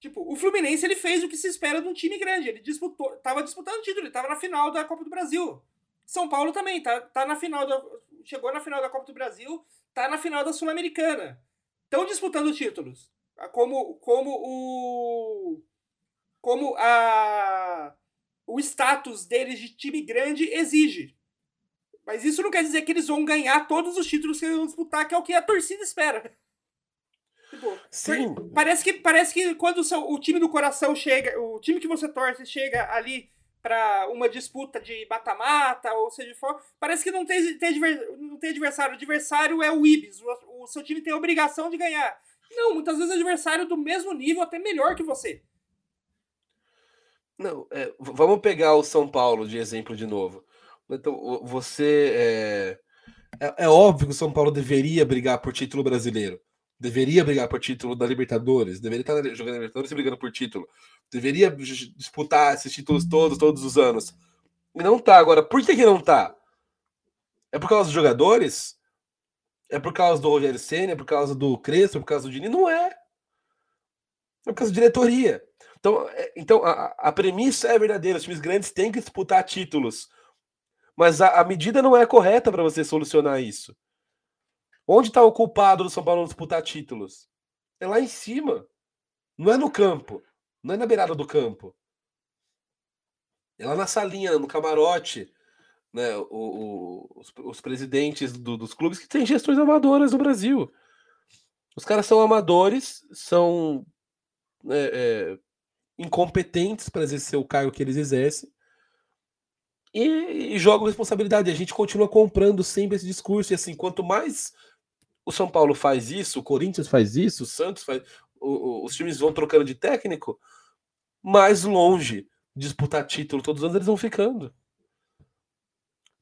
Tipo, o Fluminense ele fez o que se espera de um time grande. Ele disputou, tava disputando título, ele tava na final da Copa do Brasil. São Paulo também tá, tá na final da, chegou na final da Copa do Brasil, tá na final da Sul-Americana. Estão disputando títulos. Como como o como a o status deles de time grande exige. Mas isso não quer dizer que eles vão ganhar todos os títulos que eles vão disputar, que é o que a torcida espera. Tipo, Sim. Parece que, parece que quando o, seu, o time do coração chega, o time que você torce chega ali para uma disputa de mata-mata, ou seja for, parece que não tem, tem, não tem adversário. O adversário é o Ibis. O, o, seu time tem a obrigação de ganhar. Não, muitas vezes é adversário do mesmo nível, até melhor que você. Não, é, vamos pegar o São Paulo de exemplo de novo. Então, você. É, é, é óbvio que o São Paulo deveria brigar por título brasileiro deveria brigar por título da Libertadores, deveria estar jogando Libertadores e brigando por título, deveria disputar esses títulos todos, todos os anos. E não tá. Agora, por que, que não tá? É por causa dos jogadores? É por causa do Rogério Senna? É por causa do Crespo? É por causa do Dini? Não é. É por causa da diretoria. Então, é, então a, a premissa é verdadeira. Os times grandes têm que disputar títulos. Mas a, a medida não é correta para você solucionar isso. Onde está o culpado do São Paulo disputar títulos? É lá em cima. Não é no campo. Não é na beirada do campo. É lá na salinha, no camarote. Né, o, o, os, os, presidentes do, dos clubes que têm gestões amadoras no Brasil. Os caras são amadores, são é, é, incompetentes para exercer o cargo que eles exercem e, e jogam responsabilidade. A gente continua comprando sempre esse discurso. E assim, quanto mais o São Paulo faz isso, o Corinthians faz isso, o Santos faz. O, o, os times vão trocando de técnico, mais longe disputar título todos os anos eles vão ficando.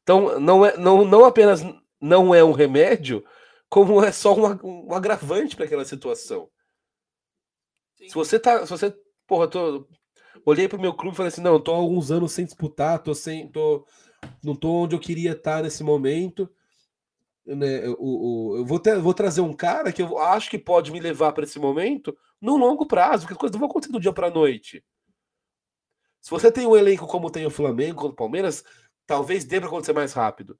Então, não, é, não, não apenas não é um remédio, como é só um, um agravante para aquela situação. Sim. Se você tá. Se você. Porra, tô, olhei pro meu clube e falei assim: não, tô há alguns anos sem disputar, tô sem. Tô, não tô onde eu queria estar nesse momento né, o, o, eu vou, ter, vou trazer um cara que eu acho que pode me levar para esse momento no longo prazo, porque as coisas não vão acontecer do dia para noite. Se você tem um elenco como tem o Flamengo, como o Palmeiras, talvez dê para acontecer mais rápido.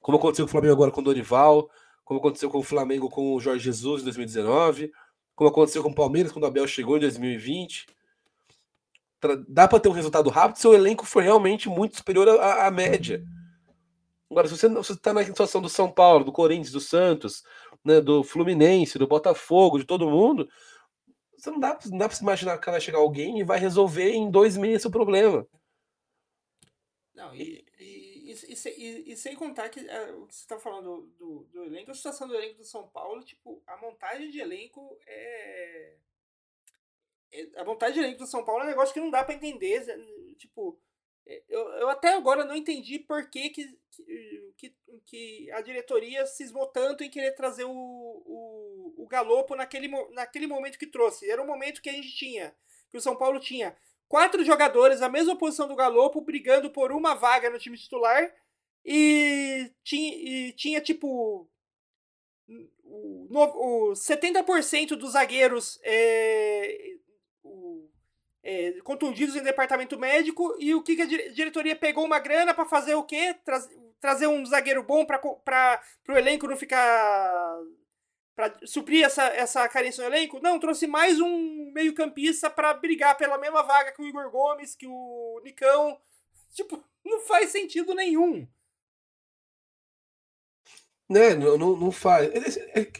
Como aconteceu com o Flamengo agora com o Dorival, como aconteceu com o Flamengo com o Jorge Jesus em 2019, como aconteceu com o Palmeiras quando o Abel chegou em 2020. Dá para ter um resultado rápido se o elenco for realmente muito superior à, à média. Agora, se você está na situação do São Paulo, do Corinthians, do Santos, né, do Fluminense, do Botafogo, de todo mundo, você não dá, não dá para se imaginar que vai chegar alguém e vai resolver em dois meses o problema. Não, e, e, e, e sem contar que é, o que você está falando do, do, do, elenco, a situação do elenco do São Paulo, tipo, a montagem de elenco é. é a montagem de elenco do São Paulo é um negócio que não dá para entender. Tipo, eu, eu até agora não entendi por que, que, que, que a diretoria cismou tanto em querer trazer o, o, o Galopo naquele, naquele momento que trouxe. Era um momento que a gente tinha, que o São Paulo tinha quatro jogadores, a mesma posição do Galopo, brigando por uma vaga no time titular. E tinha, e tinha tipo. O, o 70% dos zagueiros é, é, contundidos em departamento médico e o que, que a diretoria pegou uma grana para fazer o quê? Tra trazer um zagueiro bom para o elenco não ficar para suprir essa, essa carência no elenco? Não, trouxe mais um meio-campista para brigar pela mesma vaga que o Igor Gomes, que o Nicão. Tipo, (laughs) não faz sentido nenhum. Né, não, não, não faz. É, é,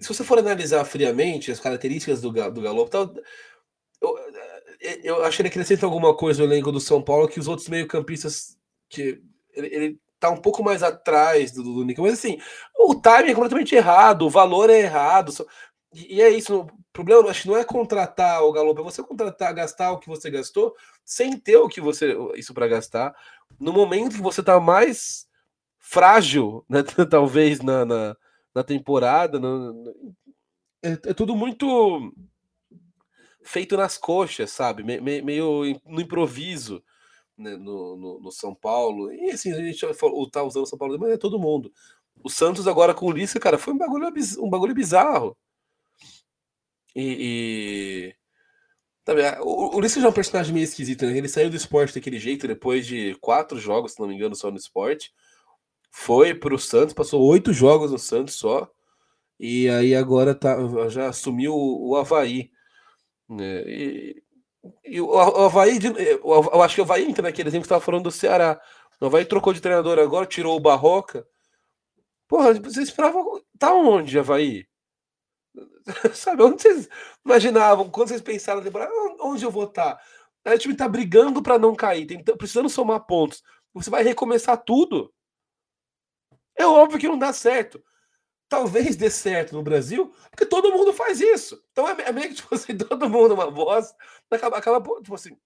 se você for analisar friamente as características do, do Galo, tal, eu acho que ele acrescenta alguma coisa no elenco do São Paulo que os outros meio-campistas que ele, ele tá um pouco mais atrás do, do Nico, mas assim, o timing é completamente errado, o valor é errado. E é isso, o problema acho que não é contratar o Galo, é você contratar, gastar o que você gastou, sem ter o que você isso para gastar, no momento que você tá mais frágil, né, (laughs) talvez na, na, na temporada. No, no, é, é, tudo muito feito nas coxas, sabe? Me, me, meio no improviso né? no, no, no, São Paulo. E assim, a gente tá usando o São Paulo, mas é todo mundo. O Santos agora com o Lisca, cara, foi um bagulho, um bagulho bizarro. E. e... O, o Lisca já é um personagem meio esquisito, né? Ele saiu do esporte daquele jeito depois de quatro jogos, se não me engano, só no esporte. Foi pro Santos, passou oito jogos no Santos só. E aí agora tá, já assumiu o, o Havaí. Né? E o, Havaí, eu acho que o Havaí entra naquele exemplo que estava falando do Ceará. O Havaí trocou de treinador agora, tirou o Barroca. Porra, vocês esperavam. Tá onde, Havaí? (laughs) Sabe, onde vocês imaginavam? Quando vocês pensaram, onde eu vou estar? Tá? Aí o time tá brigando para não cair, tem, precisando somar pontos. Você vai recomeçar tudo? É óbvio que não dá certo. Talvez dê certo no Brasil, porque todo mundo faz isso. Então é, é meio que (laughs) tipo assim, todo mundo uma voz. Acaba, acaba tipo assim.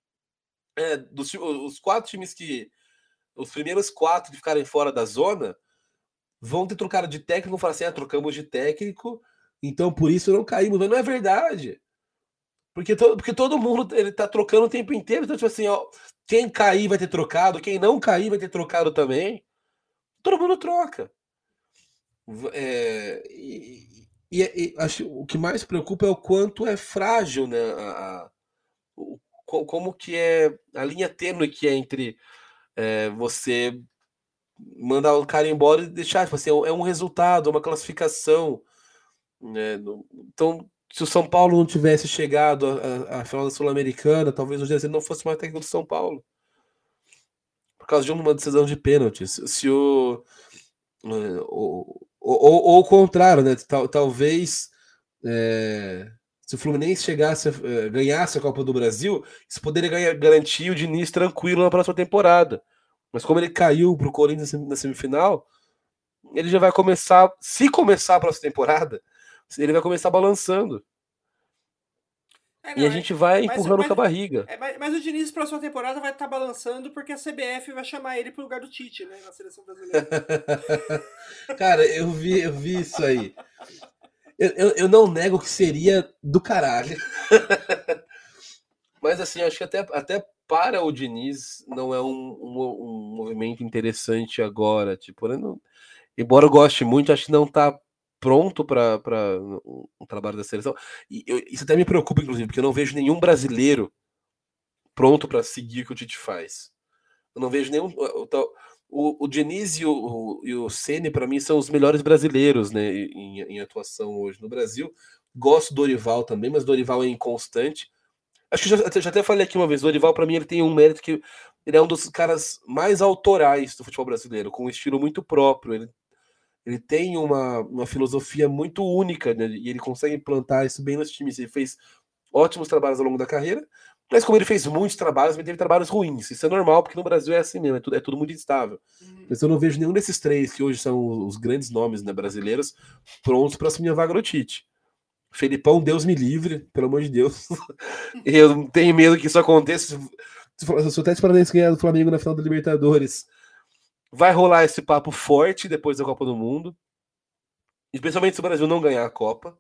É, dos, os quatro times que. Os primeiros quatro que ficarem fora da zona vão ter trocado de técnico, vão falar assim: ah, trocamos de técnico, então por isso não caímos. Mas não é verdade. Porque, porque todo mundo ele tá trocando o tempo inteiro. Então, tipo assim, ó, quem cair vai ter trocado, quem não cair vai ter trocado também. Todo mundo troca. É, e, e, e, acho o que mais preocupa é o quanto é frágil, né? A, a, o, como que é a linha tênue que é entre é, você mandar o cara embora e deixar, tipo assim, é um resultado, uma classificação. Né? Então, se o São Paulo não tivesse chegado à, final da Sul-Americana, talvez o José não fosse mais técnico do São Paulo. Por causa de uma decisão de pênaltis. Se o. Ou, ou, ou o contrário, né? Tal, talvez. É, se o Fluminense chegasse é, ganhasse a Copa do Brasil, isso poderia ganhar, garantir o Diniz tranquilo na próxima temporada. Mas como ele caiu para o Corinthians na semifinal, ele já vai começar, se começar a próxima temporada, ele vai começar balançando. É, não, e a gente vai mas, empurrando mas, com a barriga. É, mas, mas, o Diniz, próxima temporada, vai estar tá balançando porque a CBF vai chamar ele pro lugar do Tite, né? Na seleção brasileira. (laughs) Cara, eu vi, eu vi isso aí. Eu, eu, eu não nego que seria do caralho. (laughs) mas assim, acho que até, até para o Diniz não é um, um, um movimento interessante agora. Tipo, não, embora eu goste muito, acho que não está pronto para o um trabalho da seleção. E eu, isso até me preocupa, inclusive, porque eu não vejo nenhum brasileiro pronto para seguir o que o Tite faz. Eu não vejo nenhum. O, o, o Diniz e o, e o Ceni para mim, são os melhores brasileiros né, em, em atuação hoje no Brasil. Gosto do Dorival também, mas Dorival é inconstante. Acho que já, já até falei aqui uma vez, o Dorival, para mim, ele tem um mérito que ele é um dos caras mais autorais do futebol brasileiro, com um estilo muito próprio. Ele, ele tem uma, uma filosofia muito única, né? E ele consegue implantar isso bem nos times. Ele fez ótimos trabalhos ao longo da carreira, mas como ele fez muitos trabalhos, ele teve trabalhos ruins. Isso é normal, porque no Brasil é assim mesmo, é tudo, é tudo muito instável. Uhum. Mas eu não vejo nenhum desses três, que hoje são os grandes nomes né, brasileiros, prontos para assumir a vaga no Tite. Felipão, Deus me livre, pelo amor de Deus. (laughs) eu tenho medo que isso aconteça. Se o Tete Paranaense ganhar do Flamengo na final da Libertadores, vai rolar esse papo forte depois da Copa do Mundo. Especialmente se o Brasil não ganhar a Copa.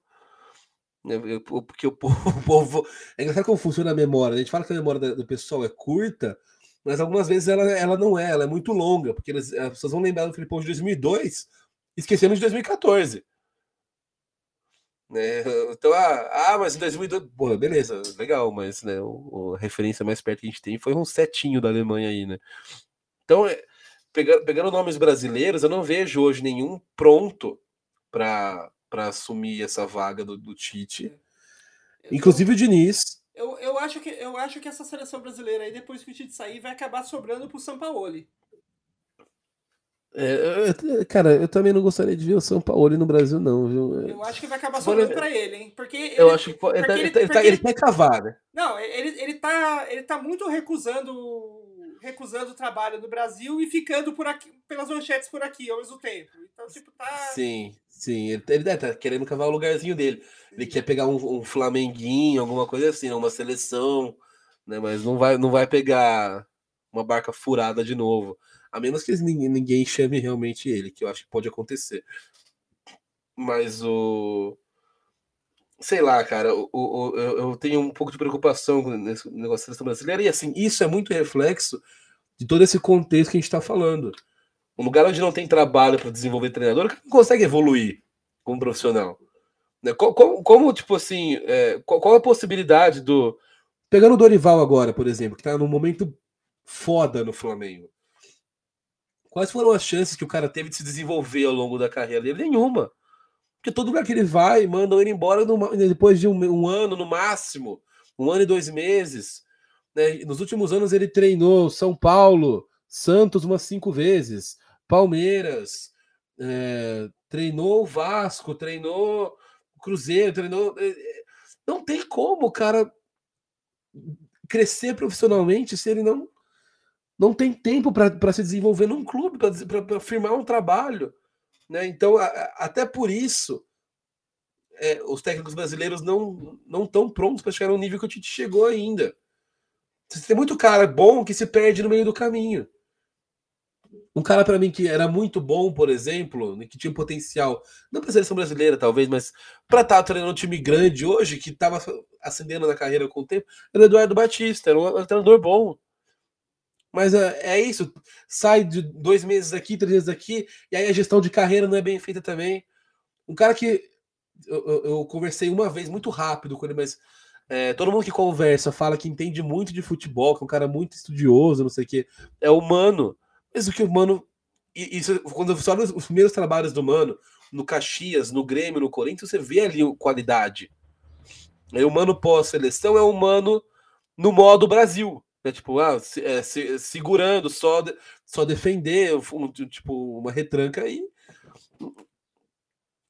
Porque (laughs) o povo. É engraçado como funciona a memória. A gente fala que a memória do pessoal é curta, mas algumas vezes ela, ela não é, ela é muito longa, porque as pessoas vão lembrar do Filipão de 2002, esquecendo de 2014. Né? Então, ah, ah, mas em 2002, porra, beleza, legal, mas né, o, a referência mais perto que a gente tem foi um setinho da Alemanha aí, né? Então, é, pegando, pegando nomes brasileiros, eu não vejo hoje nenhum pronto para assumir essa vaga do, do Tite. Inclusive o Diniz. Eu, eu, acho que, eu acho que essa seleção brasileira aí, depois que o Tite sair, vai acabar sobrando pro Sampaoli. É, eu, cara, eu também não gostaria de ver o São Paulo no Brasil, não, viu? Eu acho que vai acabar sobrando pra ele, hein? Porque ele, eu acho que ele, tá, ele, ele, tá, ele quer cavar, né? Não, ele, ele, tá, ele tá muito recusando recusando o trabalho no Brasil e ficando por aqui, pelas manchetes por aqui ao mesmo tempo. Então, tipo, tá. Sim, sim. Ele, ele tá querendo cavar o lugarzinho dele. Sim. Ele quer pegar um, um Flamenguinho, alguma coisa assim, uma seleção, né? Mas não vai, não vai pegar uma barca furada de novo. A menos que ninguém, ninguém chame realmente ele, que eu acho que pode acontecer. mas o. Sei lá, cara, o, o, eu, eu tenho um pouco de preocupação com esse negócio da seleção brasileira, e assim, isso é muito reflexo de todo esse contexto que a gente está falando. Um lugar onde não tem trabalho para desenvolver treinador, que não consegue evoluir como profissional. Né? Como, como tipo assim, é, qual, qual, a possibilidade do. Pegando o Dorival agora, por exemplo, que está num momento foda no Flamengo. Quais foram as chances que o cara teve de se desenvolver ao longo da carreira dele? Nenhuma. Porque todo lugar que ele vai, mandam ele embora numa, depois de um, um, ano no máximo, um ano e dois meses. Né? Nos últimos anos ele treinou São Paulo, Santos umas cinco vezes, Palmeiras, é, treinou o Vasco, treinou o Cruzeiro, treinou. É, é, não tem como o cara crescer profissionalmente se ele não não tem tempo para se desenvolver num clube, para firmar um trabalho. Né? Então, a, até por isso, é, os técnicos brasileiros não não estão prontos para chegar no nível que o Tite chegou ainda. Tem muito cara bom que se perde no meio do caminho. Um cara para mim que era muito bom, por exemplo, né, que tinha potencial, não para a seleção brasileira talvez, mas para estar tá treinando um time grande hoje, que estava ascendendo na carreira com o tempo, era o Eduardo Batista, era um treinador bom. Mas é, é isso, sai de dois meses aqui, três meses aqui, e aí a gestão de carreira não é bem feita também. Um cara que eu, eu, eu conversei uma vez muito rápido com ele, mas é, todo mundo que conversa fala que entende muito de futebol, que é um cara muito estudioso, não sei o quê. É o Mano. Mas o que o Mano. Isso, quando você olha os primeiros trabalhos do Mano, no Caxias, no Grêmio, no Corinthians, você vê ali qualidade. Aí o Mano pós-seleção é o Mano no modo Brasil. Né? Tipo, ah, se, é, se, segurando, só, de, só defender, um, tipo, uma retranca aí.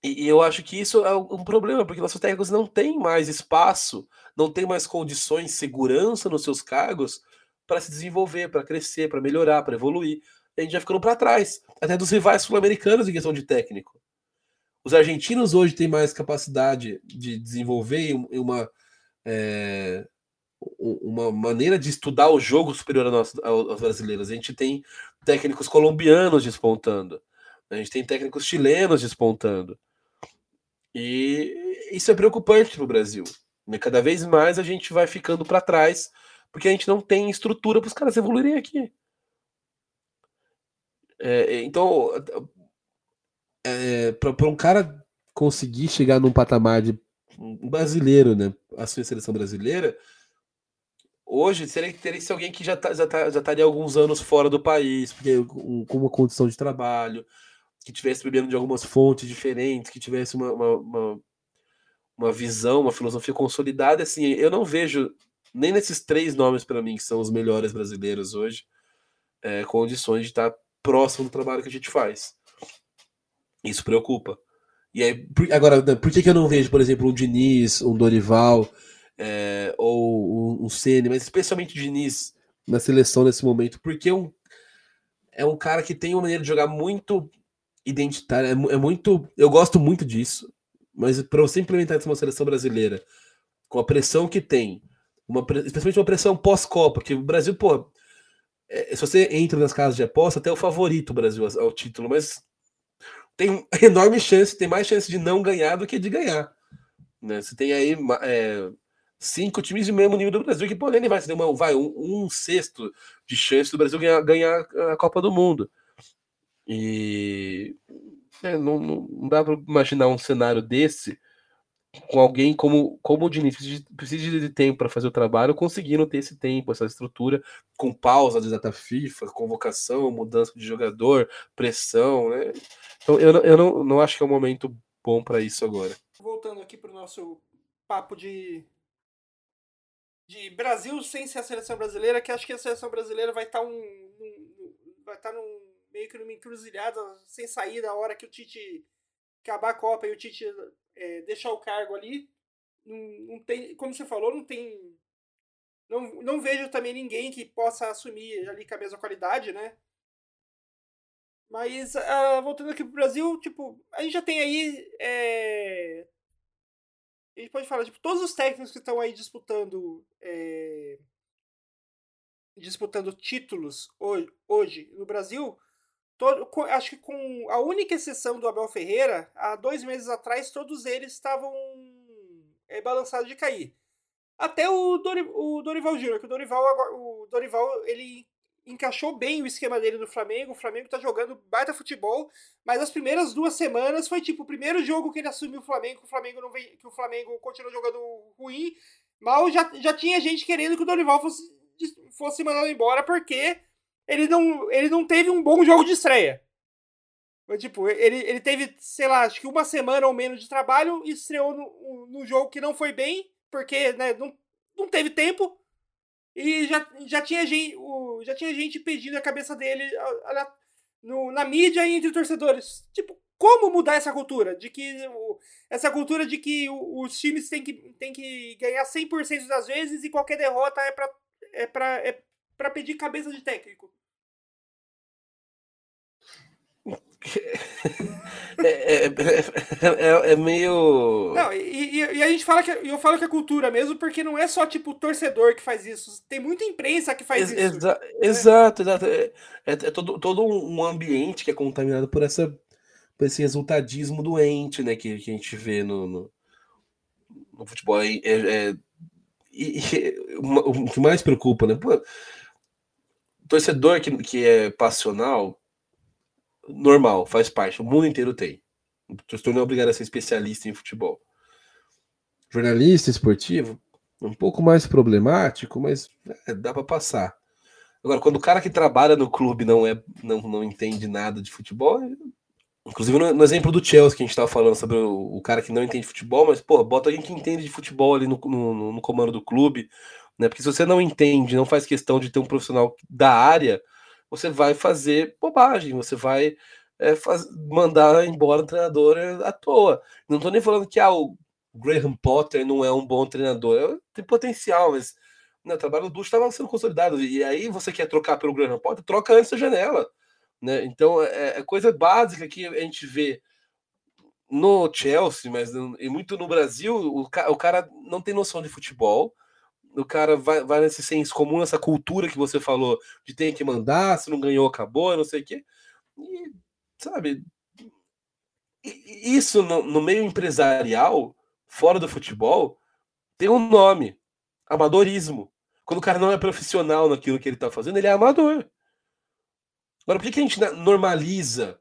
E, e, eu acho que isso é um problema, porque nossos técnicos não têm mais espaço, não têm mais condições, segurança nos seus cargos para se desenvolver, para crescer, para melhorar, para evoluir. A gente já ficando para trás, até dos rivais sul-americanos em questão de técnico. Os argentinos hoje têm mais capacidade de desenvolver uma, é, uma maneira de estudar o jogo superior a aos brasileiros. A gente tem técnicos colombianos despontando, a gente tem técnicos chilenos despontando. E isso é preocupante para o Brasil. Né? Cada vez mais a gente vai ficando para trás, porque a gente não tem estrutura para os caras evoluírem aqui. É, então, é, para um cara conseguir chegar num patamar de brasileiro, né, a sua seleção brasileira, Hoje teria, teria que ser alguém que já, tá, já, tá, já estaria alguns anos fora do país, porque com, uma condição de trabalho, que tivesse bebendo de algumas fontes diferentes, que tivesse uma, uma, uma, uma visão, uma filosofia consolidada. Assim, eu não vejo nem nesses três nomes para mim, que são os melhores brasileiros hoje, é, condições de estar próximo do trabalho que a gente faz. Isso preocupa. E aí, agora, por que, que eu não vejo, por exemplo, um Diniz, um Dorival, é, ou um, um Ceni, mas especialmente o Diniz na seleção nesse momento, porque é um, é um cara que tem uma maneira de jogar muito identitária, é, é muito. Eu gosto muito disso, mas para você implementar isso numa seleção brasileira, com a pressão que tem, uma, especialmente uma pressão pós-Copa, que o Brasil, pô, é, se você entra nas casas de aposta, até o favorito o Brasil ao título, mas tem (laughs) enorme chance, tem mais chance de não ganhar do que de ganhar. Né? Você tem aí é, cinco times de mesmo nível do Brasil que podem vai, uma, vai um, um, sexto de chance do Brasil ganhar, ganhar a Copa do Mundo. E é, não, não, dá para imaginar um cenário desse com alguém como, como o Diniz precisa de tempo para fazer o trabalho, conseguindo ter esse tempo, essa estrutura, com pausa de data FIFA, convocação, mudança de jogador, pressão, né? Então eu, eu não, não acho que é um momento bom para isso agora. Voltando aqui para o nosso papo de de Brasil sem ser a seleção brasileira, que acho que a seleção brasileira vai estar tá um, um, vai estar tá num meio que numa encruzilhada sem saída a hora que o Tite acabar a Copa e o Tite é, deixar o cargo ali. Não, não tem, como você falou, não tem não, não vejo também ninguém que possa assumir ali com a mesma qualidade, né? Mas uh, voltando aqui pro Brasil, tipo, a gente já tem aí é, a gente pode falar, tipo, todos os técnicos que estão aí disputando é, disputando títulos hoje, hoje no Brasil todo, acho que com a única exceção do Abel Ferreira, há dois meses atrás, todos eles estavam é, balançados de cair. Até o, Dori, o Dorival Júnior, que o Dorival, o Dorival ele encaixou bem o esquema dele no Flamengo. O Flamengo tá jogando baita futebol, mas as primeiras duas semanas foi tipo o primeiro jogo que ele assumiu o Flamengo, que o Flamengo não vem, que o Flamengo continuou jogando ruim. Mal já, já tinha gente querendo que o Dorival fosse, fosse mandado embora porque ele não, ele não teve um bom jogo de estreia. Tipo, ele, ele teve, sei lá, acho que uma semana ou menos de trabalho e estreou no, no jogo que não foi bem, porque né, não, não teve tempo. E já, já, tinha gente, já tinha gente pedindo a cabeça dele no, na mídia e entre torcedores. Tipo, como mudar essa cultura? De que essa cultura de que os times têm que, têm que ganhar 100% das vezes e qualquer derrota é para é é pedir cabeça de técnico. É, é, é, é, meio. Não, e, e, a gente fala que. Eu falo que é cultura mesmo, porque não é só tipo o torcedor que faz isso. Tem muita imprensa que faz isso. Né? Exato, exato. É, é, todo, todo um ambiente que é contaminado por, essa, por esse resultadismo doente, né? Que, que a gente vê no, no, no futebol. É, é, e, e, (laughs) o que mais preocupa, né? Pô, torcedor que, que é passional normal, faz parte. O mundo inteiro tem. O não é obrigado a ser especialista em futebol. Jornalista esportivo, um pouco mais problemático, mas é, dá para passar. Agora, quando o cara que trabalha no clube não é não, não entende nada de futebol, é... inclusive no, no, exemplo do Chelsea que a gente estava falando sobre o, o, cara que não entende futebol, mas pô, bota alguém que entende de futebol ali no, no, no comando do clube, né? Porque se você não entende, não faz questão de ter um profissional da área, você vai fazer bobagem, você vai é, faz, mandar embora o treinador à toa. Não estou nem falando que ah, o Graham Potter não é um bom treinador, tem potencial, mas né, o trabalho do estava sendo consolidado. E aí você quer trocar pelo Graham Potter, troca antes da janela. Né? Então é, é coisa básica que a gente vê no Chelsea, mas e muito no Brasil, o, o cara não tem noção de futebol o cara vai, vai nesse senso comum, essa cultura que você falou de ter que mandar, se não ganhou, acabou, não sei o quê. E, sabe, isso no, no meio empresarial, fora do futebol, tem um nome: amadorismo. Quando o cara não é profissional naquilo que ele está fazendo, ele é amador. Agora, por que, que a gente normaliza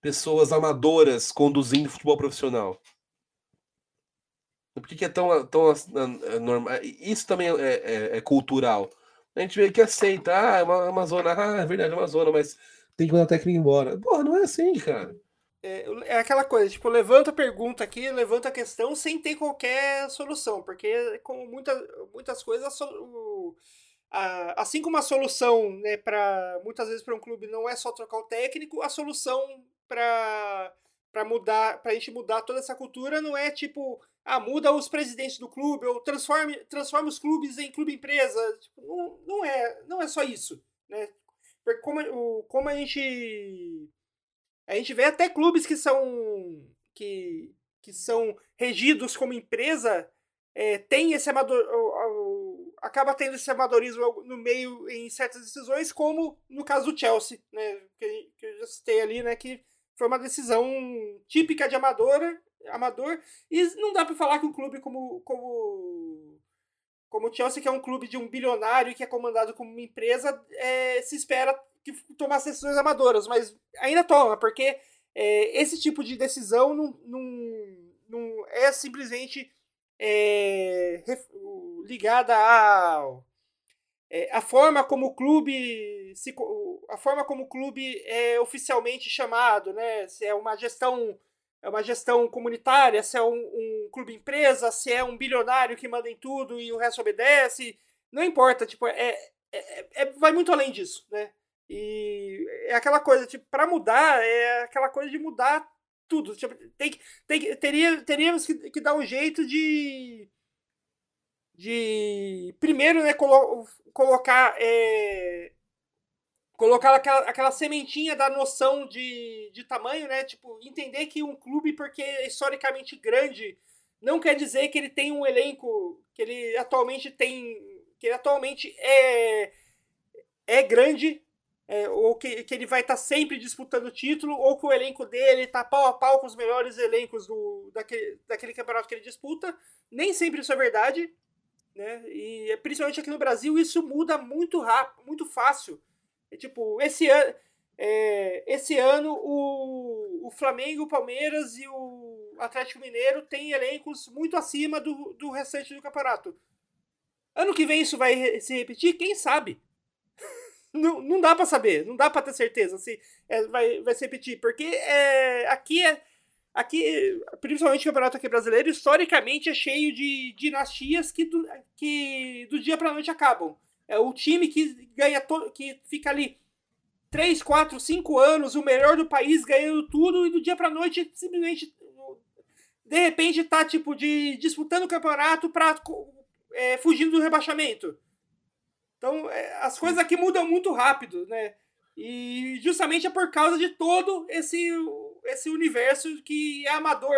pessoas amadoras conduzindo futebol profissional? Por que, que é tão, tão normal? Isso também é, é, é, cultural. A gente vê que aceita, ah, é uma, uma zona, ah, é verdade, é uma zona, mas tem que mandar a técnica embora. Porra, não é assim, cara. É, é, aquela coisa, tipo, levanta a pergunta aqui, levanta a questão sem ter qualquer solução, porque como muita, muitas coisas, o, a, assim como a solução, né, para muitas vezes para um clube não é só trocar o técnico, a solução para para mudar, pra gente mudar toda essa cultura não é tipo, ah, muda os presidentes do clube ou transforme, transforme os clubes em clube empresa. Tipo, não, não é, não é só isso, né? Porque como, como a gente a gente vê até clubes que são que, que são regidos como empresa é, tem esse amador acaba tendo esse amadorismo no meio em certas decisões como no caso do Chelsea né que, que eu já citei ali né que foi uma decisão típica de amadora, amador. E não dá para falar que um clube como, como, como o Chelsea, que é um clube de um bilionário que é comandado como uma empresa, é, se espera que tomasse decisões amadoras. Mas ainda toma, porque é, esse tipo de decisão não, não, não é simplesmente é, ligada ao é, a forma como o clube se, a forma como o clube é oficialmente chamado, né? Se é uma gestão é uma gestão comunitária, se é um, um clube empresa, se é um bilionário que manda em tudo e o resto obedece, não importa, tipo é, é, é vai muito além disso, né? E é aquela coisa, tipo, para mudar é aquela coisa de mudar tudo. Tipo, tem, tem, teria, teríamos que, que dar um jeito de de primeiro né, colo colocar é, colocar aquela, aquela sementinha da noção de, de tamanho, né? Tipo, entender que um clube, porque é historicamente grande, não quer dizer que ele tem um elenco que ele atualmente tem. que ele atualmente é, é grande. é, ou que, que ele vai estar tá sempre disputando o título, ou que o elenco dele está pau a pau com os melhores elencos do, daquele, daquele campeonato que ele disputa. Nem sempre isso é verdade, né? E principalmente aqui no Brasil isso muda muito rápido, muito fácil. É, tipo, esse ano, é, esse ano o, o Flamengo, o Palmeiras e o Atlético Mineiro têm elencos muito acima do, do restante do campeonato. Ano que vem isso vai se repetir? Quem sabe? (laughs) não, não dá para saber, não dá para ter certeza se é, vai, vai se repetir, porque é, aqui é aqui, principalmente o campeonato aqui brasileiro, historicamente é cheio de dinastias que do, que do dia para noite acabam. É o time que ganha que fica ali 3, 4, 5 anos, o melhor do país ganhando tudo e do dia para noite simplesmente de repente tá tipo de disputando o campeonato para é, fugindo do rebaixamento. Então, é, as coisas aqui mudam muito rápido, né? E justamente é por causa de todo esse, esse universo que é amador.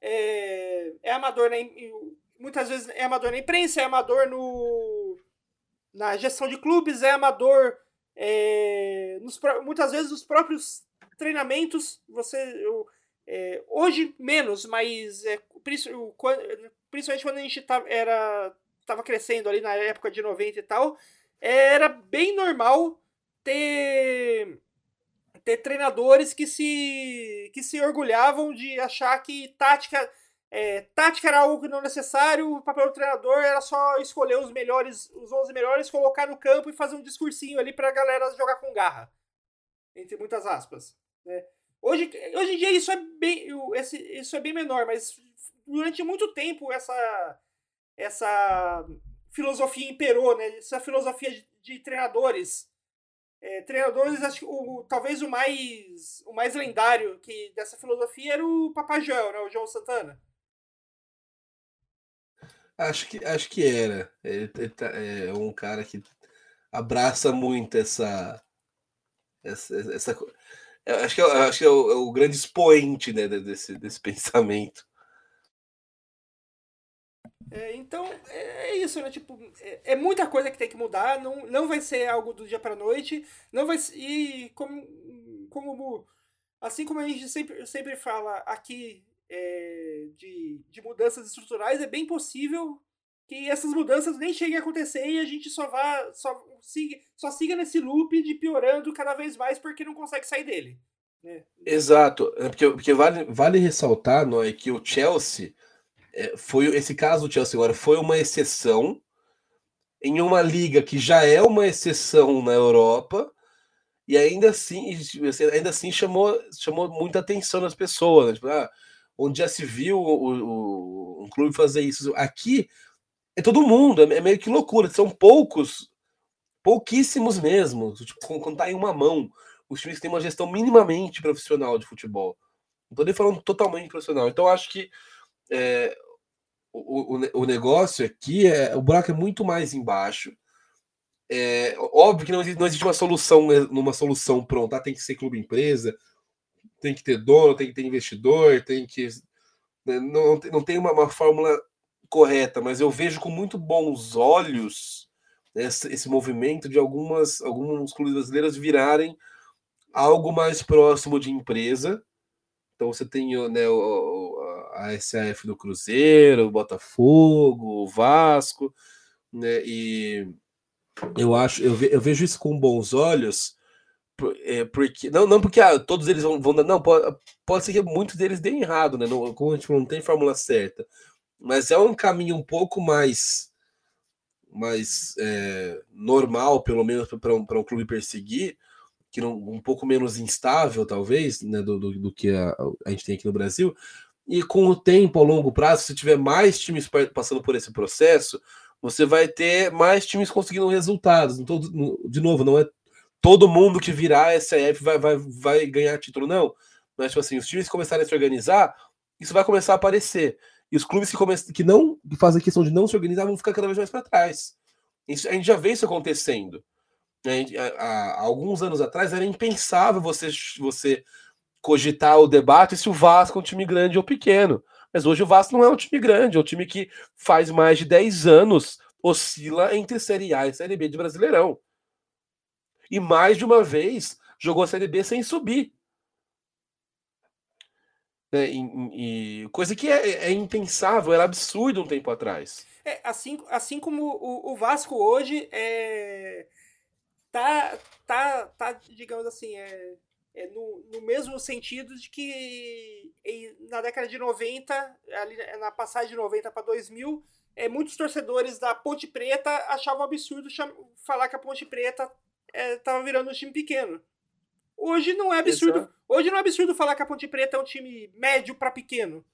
É, é amador, né? muitas vezes é amador na imprensa, é amador no, na gestão de clubes, é amador é, nos, muitas vezes nos próprios treinamentos. Você, eu, é, hoje menos, mas é, principalmente quando a gente tá, era estava crescendo ali na época de 90 e tal, era bem normal ter ter treinadores que se que se orgulhavam de achar que tática é, tática era algo não necessário, o papel do treinador era só escolher os melhores, os 11 melhores, colocar no campo e fazer um discursinho ali pra galera jogar com garra. Entre muitas aspas. Né? Hoje, hoje em dia isso é bem, esse, isso é bem menor, mas durante muito tempo essa, essa filosofia imperou, né? Essa filosofia de, de treinadores. É, treinadores, acho que o, talvez o mais o mais lendário que dessa filosofia era o Papagel, né? O João Santana. Acho que, acho que era. Ele, ele tá, é um cara que abraça muito essa. essa, essa acho que, é, acho que é, o, é o grande expoente né, desse, desse pensamento. É, então, é, é isso, né? Tipo, é, é, muita coisa que tem que mudar, não, não vai ser algo do dia para noite, não vai e como, como assim como a gente sempre, sempre fala aqui é, de, de mudanças estruturais, é bem possível que essas mudanças nem cheguem a acontecer e a gente só vá só siga, só siga nesse loop de piorando cada vez mais porque não consegue sair dele. Né? Exato, é porque, porque vale, vale ressaltar não é, que o Chelsea é, foi esse caso do Chelsea agora foi uma exceção em uma liga que já é uma exceção na Europa e ainda assim ainda assim chamou chamou muita atenção das pessoas né? tipo, ah, onde já se viu o, o, um clube fazer isso. Aqui é todo mundo, é, é meio que loucura. São poucos, pouquíssimos mesmo. Tipo, contar em uma mão os times que têm uma gestão minimamente profissional de futebol. Não estou nem falando totalmente profissional. Então, acho que é, o, o, o, negócio aqui é o buraco é muito mais embaixo. É, óbvio que não existe, não existe uma solução né, numa solução pronta. Ah, tem que ser clube empresa, tem que ter dono, tem que ter investidor, tem que. Né, não, não tem uma, uma fórmula correta, mas eu vejo com muito bons olhos esse, esse movimento de algumas alguns clubes brasileiros virarem algo mais próximo de empresa. Então você tem né, a SAF do Cruzeiro, o Botafogo, o Vasco, né, e eu acho, eu, ve, eu vejo isso com bons olhos, é, porque não, não porque ah, todos eles vão, vão dar, não, pode, pode ser que muitos deles deem errado, né? Não, como a gente não tem fórmula certa, mas é um caminho um pouco mais mais é, normal, pelo menos para um, um clube perseguir, que não, um pouco menos instável, talvez, né, do, do, do que a, a, gente tem aqui no Brasil. E com o tempo, ao longo prazo, se tiver mais times passando por esse processo, você vai ter mais times conseguindo resultados. Então, de novo, não é todo mundo que virar SAF vai, vai, vai ganhar título, não. Mas, tipo assim, os times começarem a se organizar, isso vai começar a aparecer. E os clubes que, que não que fazem questão de não se organizar vão ficar cada vez mais para trás. Isso, a gente já vê isso acontecendo. Há, há, alguns anos atrás era impensável você, você cogitar o debate se o Vasco é um time grande ou pequeno. Mas hoje o Vasco não é um time grande, é um time que faz mais de 10 anos oscila entre Série A e Série B de Brasileirão. E mais de uma vez jogou a Série B sem subir. Né? E, e, coisa que é, é, impensável, era absurdo um tempo atrás. É, assim, assim como o, o Vasco hoje é, tá, tá, tá, digamos assim, é, é no, no mesmo sentido de que em, na década de 90, ali na passagem de 90 para 2000, é, muitos torcedores da Ponte Preta achavam absurdo falar que a Ponte Preta estava é, virando um time pequeno. Hoje não é absurdo. Exato. Hoje não é absurdo falar que a Ponte Preta é um time médio para pequeno.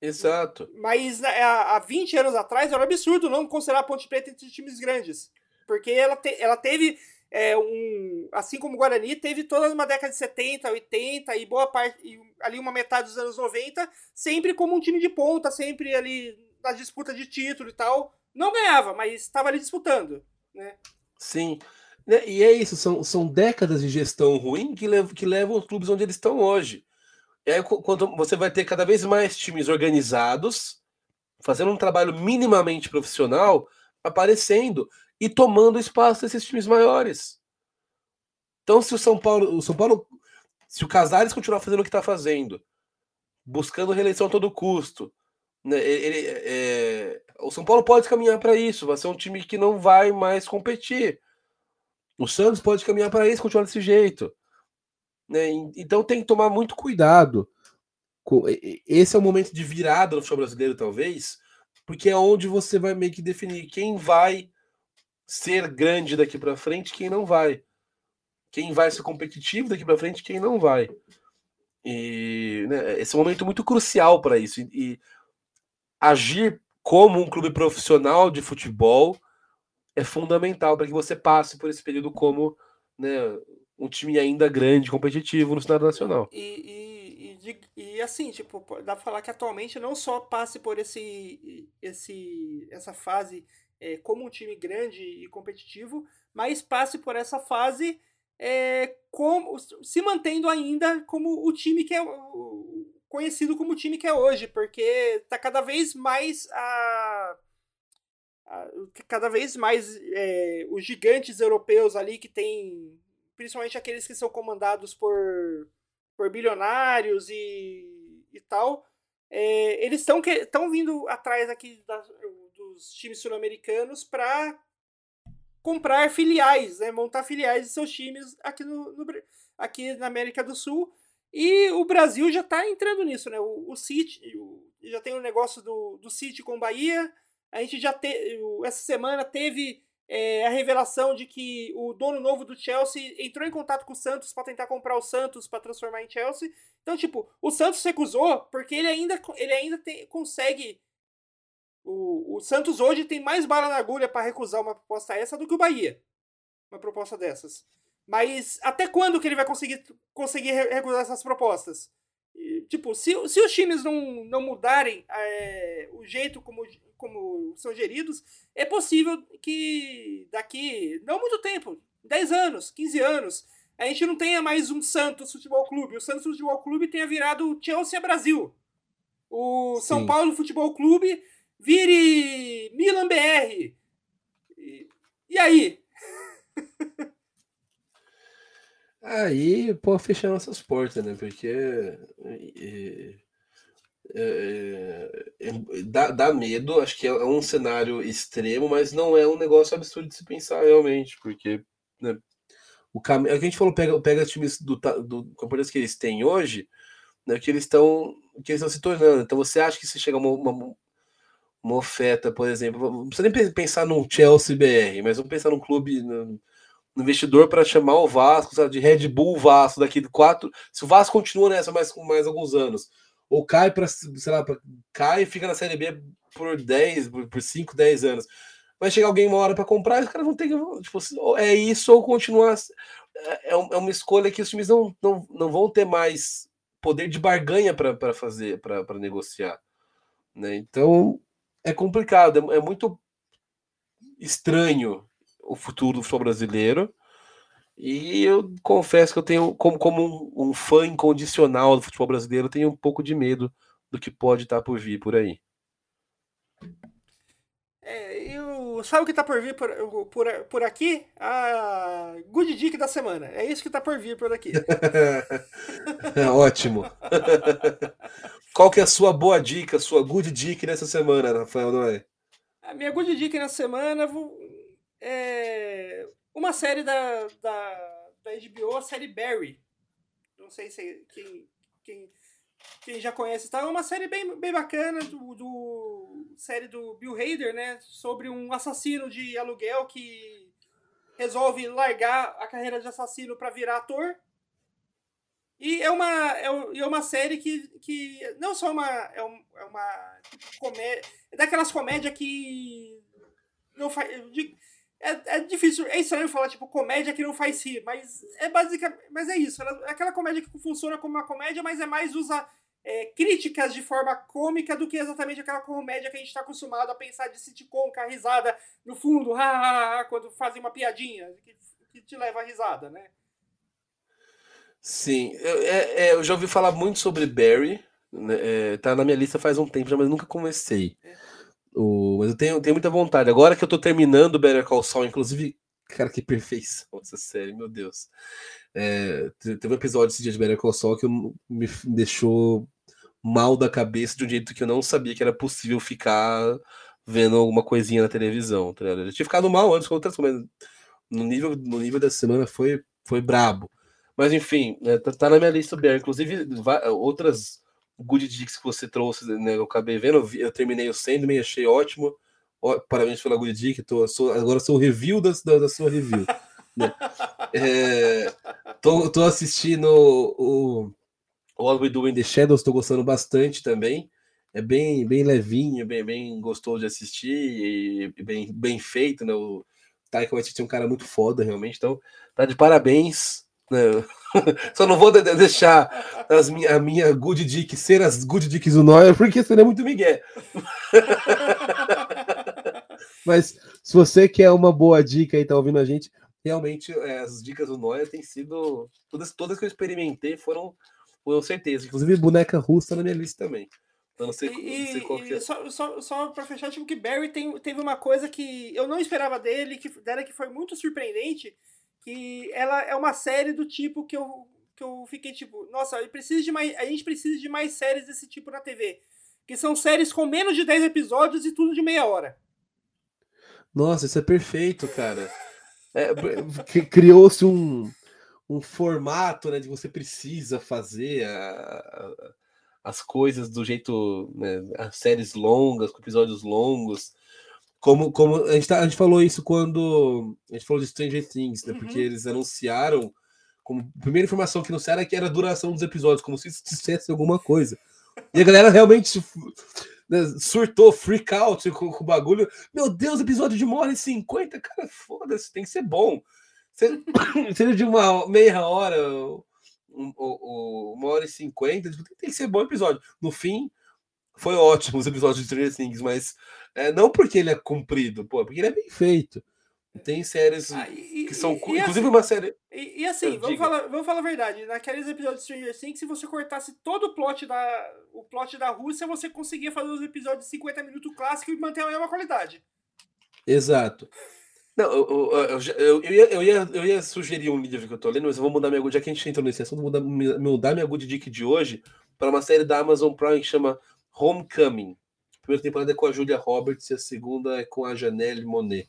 Exato. Mas né, há 20 anos atrás era absurdo não considerar a Ponte Preta entre times grandes. Porque ela, te, ela teve é, um. Assim como o Guarani, teve toda uma década de 70, 80 e boa parte. E ali uma metade dos anos 90, sempre como um time de ponta, sempre ali na disputa de título e tal. Não ganhava, mas estava ali disputando. Né? Sim. Né, e é isso, são, são décadas de gestão ruim que, lev que levam os clubes onde eles estão hoje. É quando você vai ter cada vez mais times organizados, fazendo um trabalho minimamente profissional, aparecendo e tomando espaço desses times maiores. Então, se o São Paulo, o São Paulo, se o Casares continuar fazendo o que está fazendo, buscando reeleição a todo custo, né, ele, é, o São Paulo pode caminhar para isso. Vai ser um time que não vai mais competir. O Santos pode caminhar para isso, continuar desse jeito. Né? Então tem que tomar muito cuidado. Esse é o momento de virada no futebol brasileiro, talvez, porque é onde você vai meio que definir quem vai ser grande daqui para frente, quem não vai. Quem vai ser competitivo daqui para frente, quem não vai. E né, esse é um momento muito crucial para isso. E, e agir como um clube profissional de futebol é fundamental para que você passe por esse período como né, um time ainda grande, competitivo no cenário nacional. E, e, e, e, assim, tipo, dá pra falar que atualmente não só passe por esse, esse essa fase é, como um time grande e competitivo, mas passe por essa fase é, como, se mantendo ainda como o time que é conhecido como o time que é hoje, porque tá cada vez mais a cada vez mais é, os gigantes europeus ali que tem, principalmente aqueles que são comandados por, por bilionários e, e tal, é, eles estão vindo atrás aqui da, dos times sul-americanos para comprar filiais, né, montar filiais de seus times aqui, no, no, aqui na América do Sul. E o Brasil já está entrando nisso, né? O, o City o, já tem o um negócio do, do City com Bahia, a gente já te, essa semana teve é, a revelação de que o dono novo do Chelsea entrou em contato com o Santos para tentar comprar o Santos para transformar em Chelsea. Então, tipo, o Santos recusou porque ele ainda, ele ainda tem, consegue. O, o Santos hoje tem mais bala na agulha para recusar uma proposta essa do que o Bahia. Uma proposta dessas. Mas até quando que ele vai conseguir, conseguir recusar essas propostas? E, tipo, se, se os times não, não mudarem é, o jeito como como são geridos, é possível que daqui não muito tempo, 10 anos, 15 anos, a gente não tenha mais um Santos Futebol Clube. O Santos Futebol Clube tenha virado Chelsea Brasil. O Sim. São Paulo Futebol Clube vire Milan BR. E, e aí? Aí, pô, fechar nossas portas, né? Porque é, é, é, dá, dá medo, acho que é, é um cenário extremo, mas não é um negócio absurdo de se pensar realmente, porque né, o a gente falou, pega, pega times do, do campeonato que eles têm hoje, né, que eles estão que eles estão se tornando. Então você acha que se chega uma, uma, uma oferta, por exemplo, não precisa nem pensar num Chelsea BR, mas vamos pensar num clube. No investidor para chamar o Vasco, sabe, de Red Bull Vasco daqui de quatro. Se o Vasco continua nessa mais mais alguns anos, ou cai para, sei lá, pra, cai e fica na Série B por 10, por 5, 10 anos. Vai chegar alguém uma hora para comprar os caras vão ter que. Tipo, é isso ou continuar. É, é, é uma escolha que os times não, não, não vão ter mais poder de barganha para fazer, para negociar. Né? Então é complicado, é, é muito estranho o futuro do futebol brasileiro. E eu confesso que eu tenho, como, como um, um, fã incondicional do futebol brasileiro, tenho um pouco de medo do que pode estar por vir por aí. É, eu, sabe o que tá por vir por, por, por aqui? A Good Dick da semana. É isso que tá por vir por aqui. É (laughs) ótimo. (laughs) Qual que é a sua boa dica, sua Good Dick nessa semana, Rafael Noé? A minha Good Dick na semana é uma série da, da, da HBO, a série Barry. Não sei se quem, quem quem já conhece, tá? É uma série bem, bem bacana do, do série do Bill Hader, né? Sobre um assassino de aluguel que resolve largar a carreira de assassino para virar ator. E é uma, é, é uma série que, que não só uma, é, um, é uma tipo, comédia, é daquelas comédias que não faz, é, é difícil, é estranho falar tipo comédia que não faz rir, mas é basicamente, mas é isso, é aquela comédia que funciona como uma comédia, mas é mais usa é, críticas de forma cômica do que exatamente aquela comédia que a gente está acostumado a pensar de sitcom, com a risada no fundo, ha, ha, ha, quando fazem uma piadinha que, que te leva a risada, né? Sim, eu, é, é, eu já ouvi falar muito sobre Barry, né, é, tá na minha lista faz um tempo já, mas nunca comecei. É. O, mas eu tenho, tenho muita vontade. Agora que eu tô terminando Better Call Saul, inclusive, cara, que perfeição essa série, meu Deus. É, teve um episódio esse dia de Better Call Saul que me deixou mal da cabeça de um jeito que eu não sabia que era possível ficar vendo alguma coisinha na televisão. Tá eu tinha ficado mal antes com outras coisas, no nível, no nível da semana foi, foi brabo. Mas enfim, é, tá, tá, na minha lista Bear. Inclusive, outras good dicks que você trouxe, né, eu acabei vendo, eu, eu terminei o Sandman, achei ótimo. Ó, parabéns pela good dick, tô, sou, agora sou o review da, da, da sua review. (laughs) né? é, tô, tô assistindo o All We Do in the Shadows, estou gostando bastante também. É bem, bem levinho, bem, bem gostoso de assistir e bem, bem feito, né? O Taika Waititi é um cara muito foda, realmente. Então, tá de parabéns. Né? (laughs) Só não vou deixar as minha, a minha good dick ser as good dicks do Noia, porque seria muito migué. (laughs) Mas se você quer uma boa dica e tá ouvindo a gente, realmente é, as dicas do Noia têm sido. Todas, todas que eu experimentei foram com certeza. Inclusive, boneca russa na minha lista também. Eu não sei, e, não sei qual que é. Só, só, só pra fechar, tipo, que Barry tem, teve uma coisa que eu não esperava dele, que dela que foi muito surpreendente, que ela é uma série do tipo que eu, que eu fiquei tipo, nossa, precisa de mais, a gente precisa de mais séries desse tipo na TV. Que são séries com menos de 10 episódios e tudo de meia hora. Nossa, isso é perfeito, cara. É, Criou-se um, um formato, né, de você precisa fazer a, a, as coisas do jeito, né, as séries longas, com episódios longos. Como, como a, gente tá, a gente falou isso quando a gente falou de Stranger Things, né, uhum. porque eles anunciaram, como primeira informação que anunciaram é que era a duração dos episódios, como se isso dissesse alguma coisa. E a galera realmente né, surtou, freak out com, com o bagulho. Meu Deus, episódio de uma hora e cinquenta, cara, foda-se, tem que ser bom. Seja (coughs) de uma meia hora, um, uma hora e cinquenta, tipo, tem que ser bom episódio. No fim, foi ótimo os episódios de Stranger Things, mas é, não porque ele é comprido, pô, porque ele é bem feito. Tem séries ah, e, que são. E, inclusive, assim, uma série. E, e assim, vamos falar, vamos falar a verdade. Naqueles episódios de Stranger Things, se você cortasse todo o plot da, o plot da Rússia, você conseguia fazer os episódios de 50 minutos clássicos e manter a mesma qualidade. Exato. Não, eu, eu, eu, eu, ia, eu, ia, eu ia sugerir um livro que eu tô lendo, mas eu vou mudar minha já que a gente entrou nesse assunto, vou mudar, mudar minha good dick de hoje para uma série da Amazon Prime que chama Homecoming. A primeira temporada é com a Julia Roberts e a segunda é com a Janelle Monet.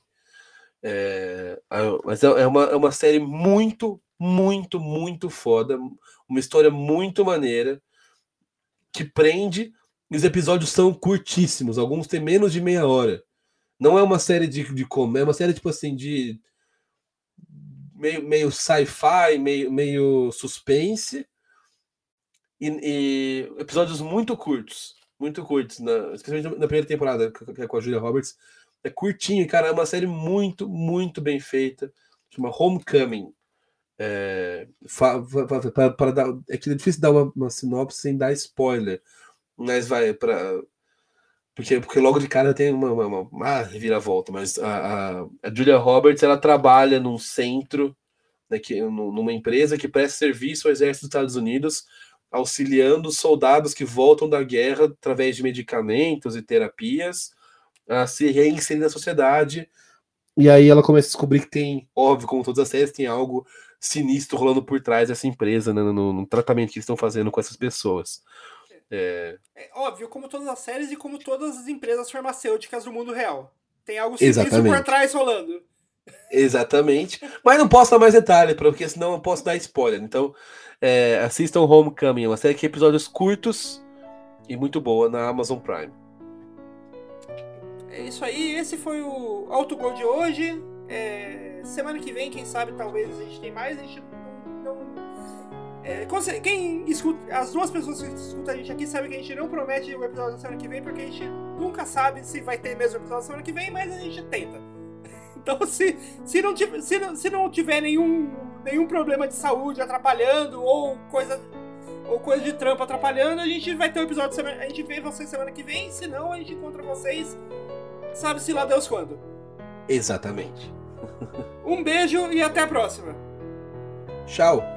É, mas é, é uma, é uma série muito, muito, muito foda. Uma história muito maneira que prende. Os episódios são curtíssimos, alguns têm menos de meia hora. Não é uma série de, de comédia, é uma série tipo assim de meio, meio sci-fi, meio, meio suspense. E, e, episódios muito curtos, muito curtos, na, especialmente na primeira temporada, que é com a Julia Roberts. É curtinho, cara, é uma série muito, muito bem feita. Chama Homecoming. É, para dar, é que é difícil dar uma, uma sinopse sem dar spoiler, mas vai para porque, porque logo de cara tem uma, uma, uma reviravolta, mas a, a, a, Julia Roberts ela trabalha num centro, né, que, numa empresa que presta serviço ao exército dos Estados Unidos, auxiliando soldados que voltam da guerra através de medicamentos e terapias, a se reinserir na sociedade. E aí ela começa a descobrir que tem, óbvio, como todas as séries, tem algo sinistro rolando por trás dessa empresa, né, no, no, tratamento que eles estão fazendo com essas pessoas. É... é... óbvio, como todas as séries e como todas as empresas farmacêuticas do mundo real. Tem algo sinistro Exatamente. por trás rolando. Exatamente. Mas não posso dar mais detalhe, porque senão eu posso dar spoiler. Então, é, assistam Homecoming, é uma série de episódios curtos e muito boa na Amazon Prime. É isso aí, esse foi o Autogol de hoje. É, semana que vem, quem sabe, talvez a gente tem mais. A gente não é, quem escuta, as duas pessoas que escutam a gente aqui sabem que a gente não promete o episódio da semana que vem, porque a gente nunca sabe se vai ter mesmo episódio da semana que vem, mas a gente tenta. Então, se, se, não, tiver, se, não, se não tiver nenhum, nenhum problema de saúde atrapalhando ou coisa ou coisa de trampo atrapalhando, a gente vai ter um episódio semana, a gente vê vocês semana que vem, se não a gente encontra vocês sabe-se lá Deus quando. Exatamente. um beijo e até a próxima. Tchau.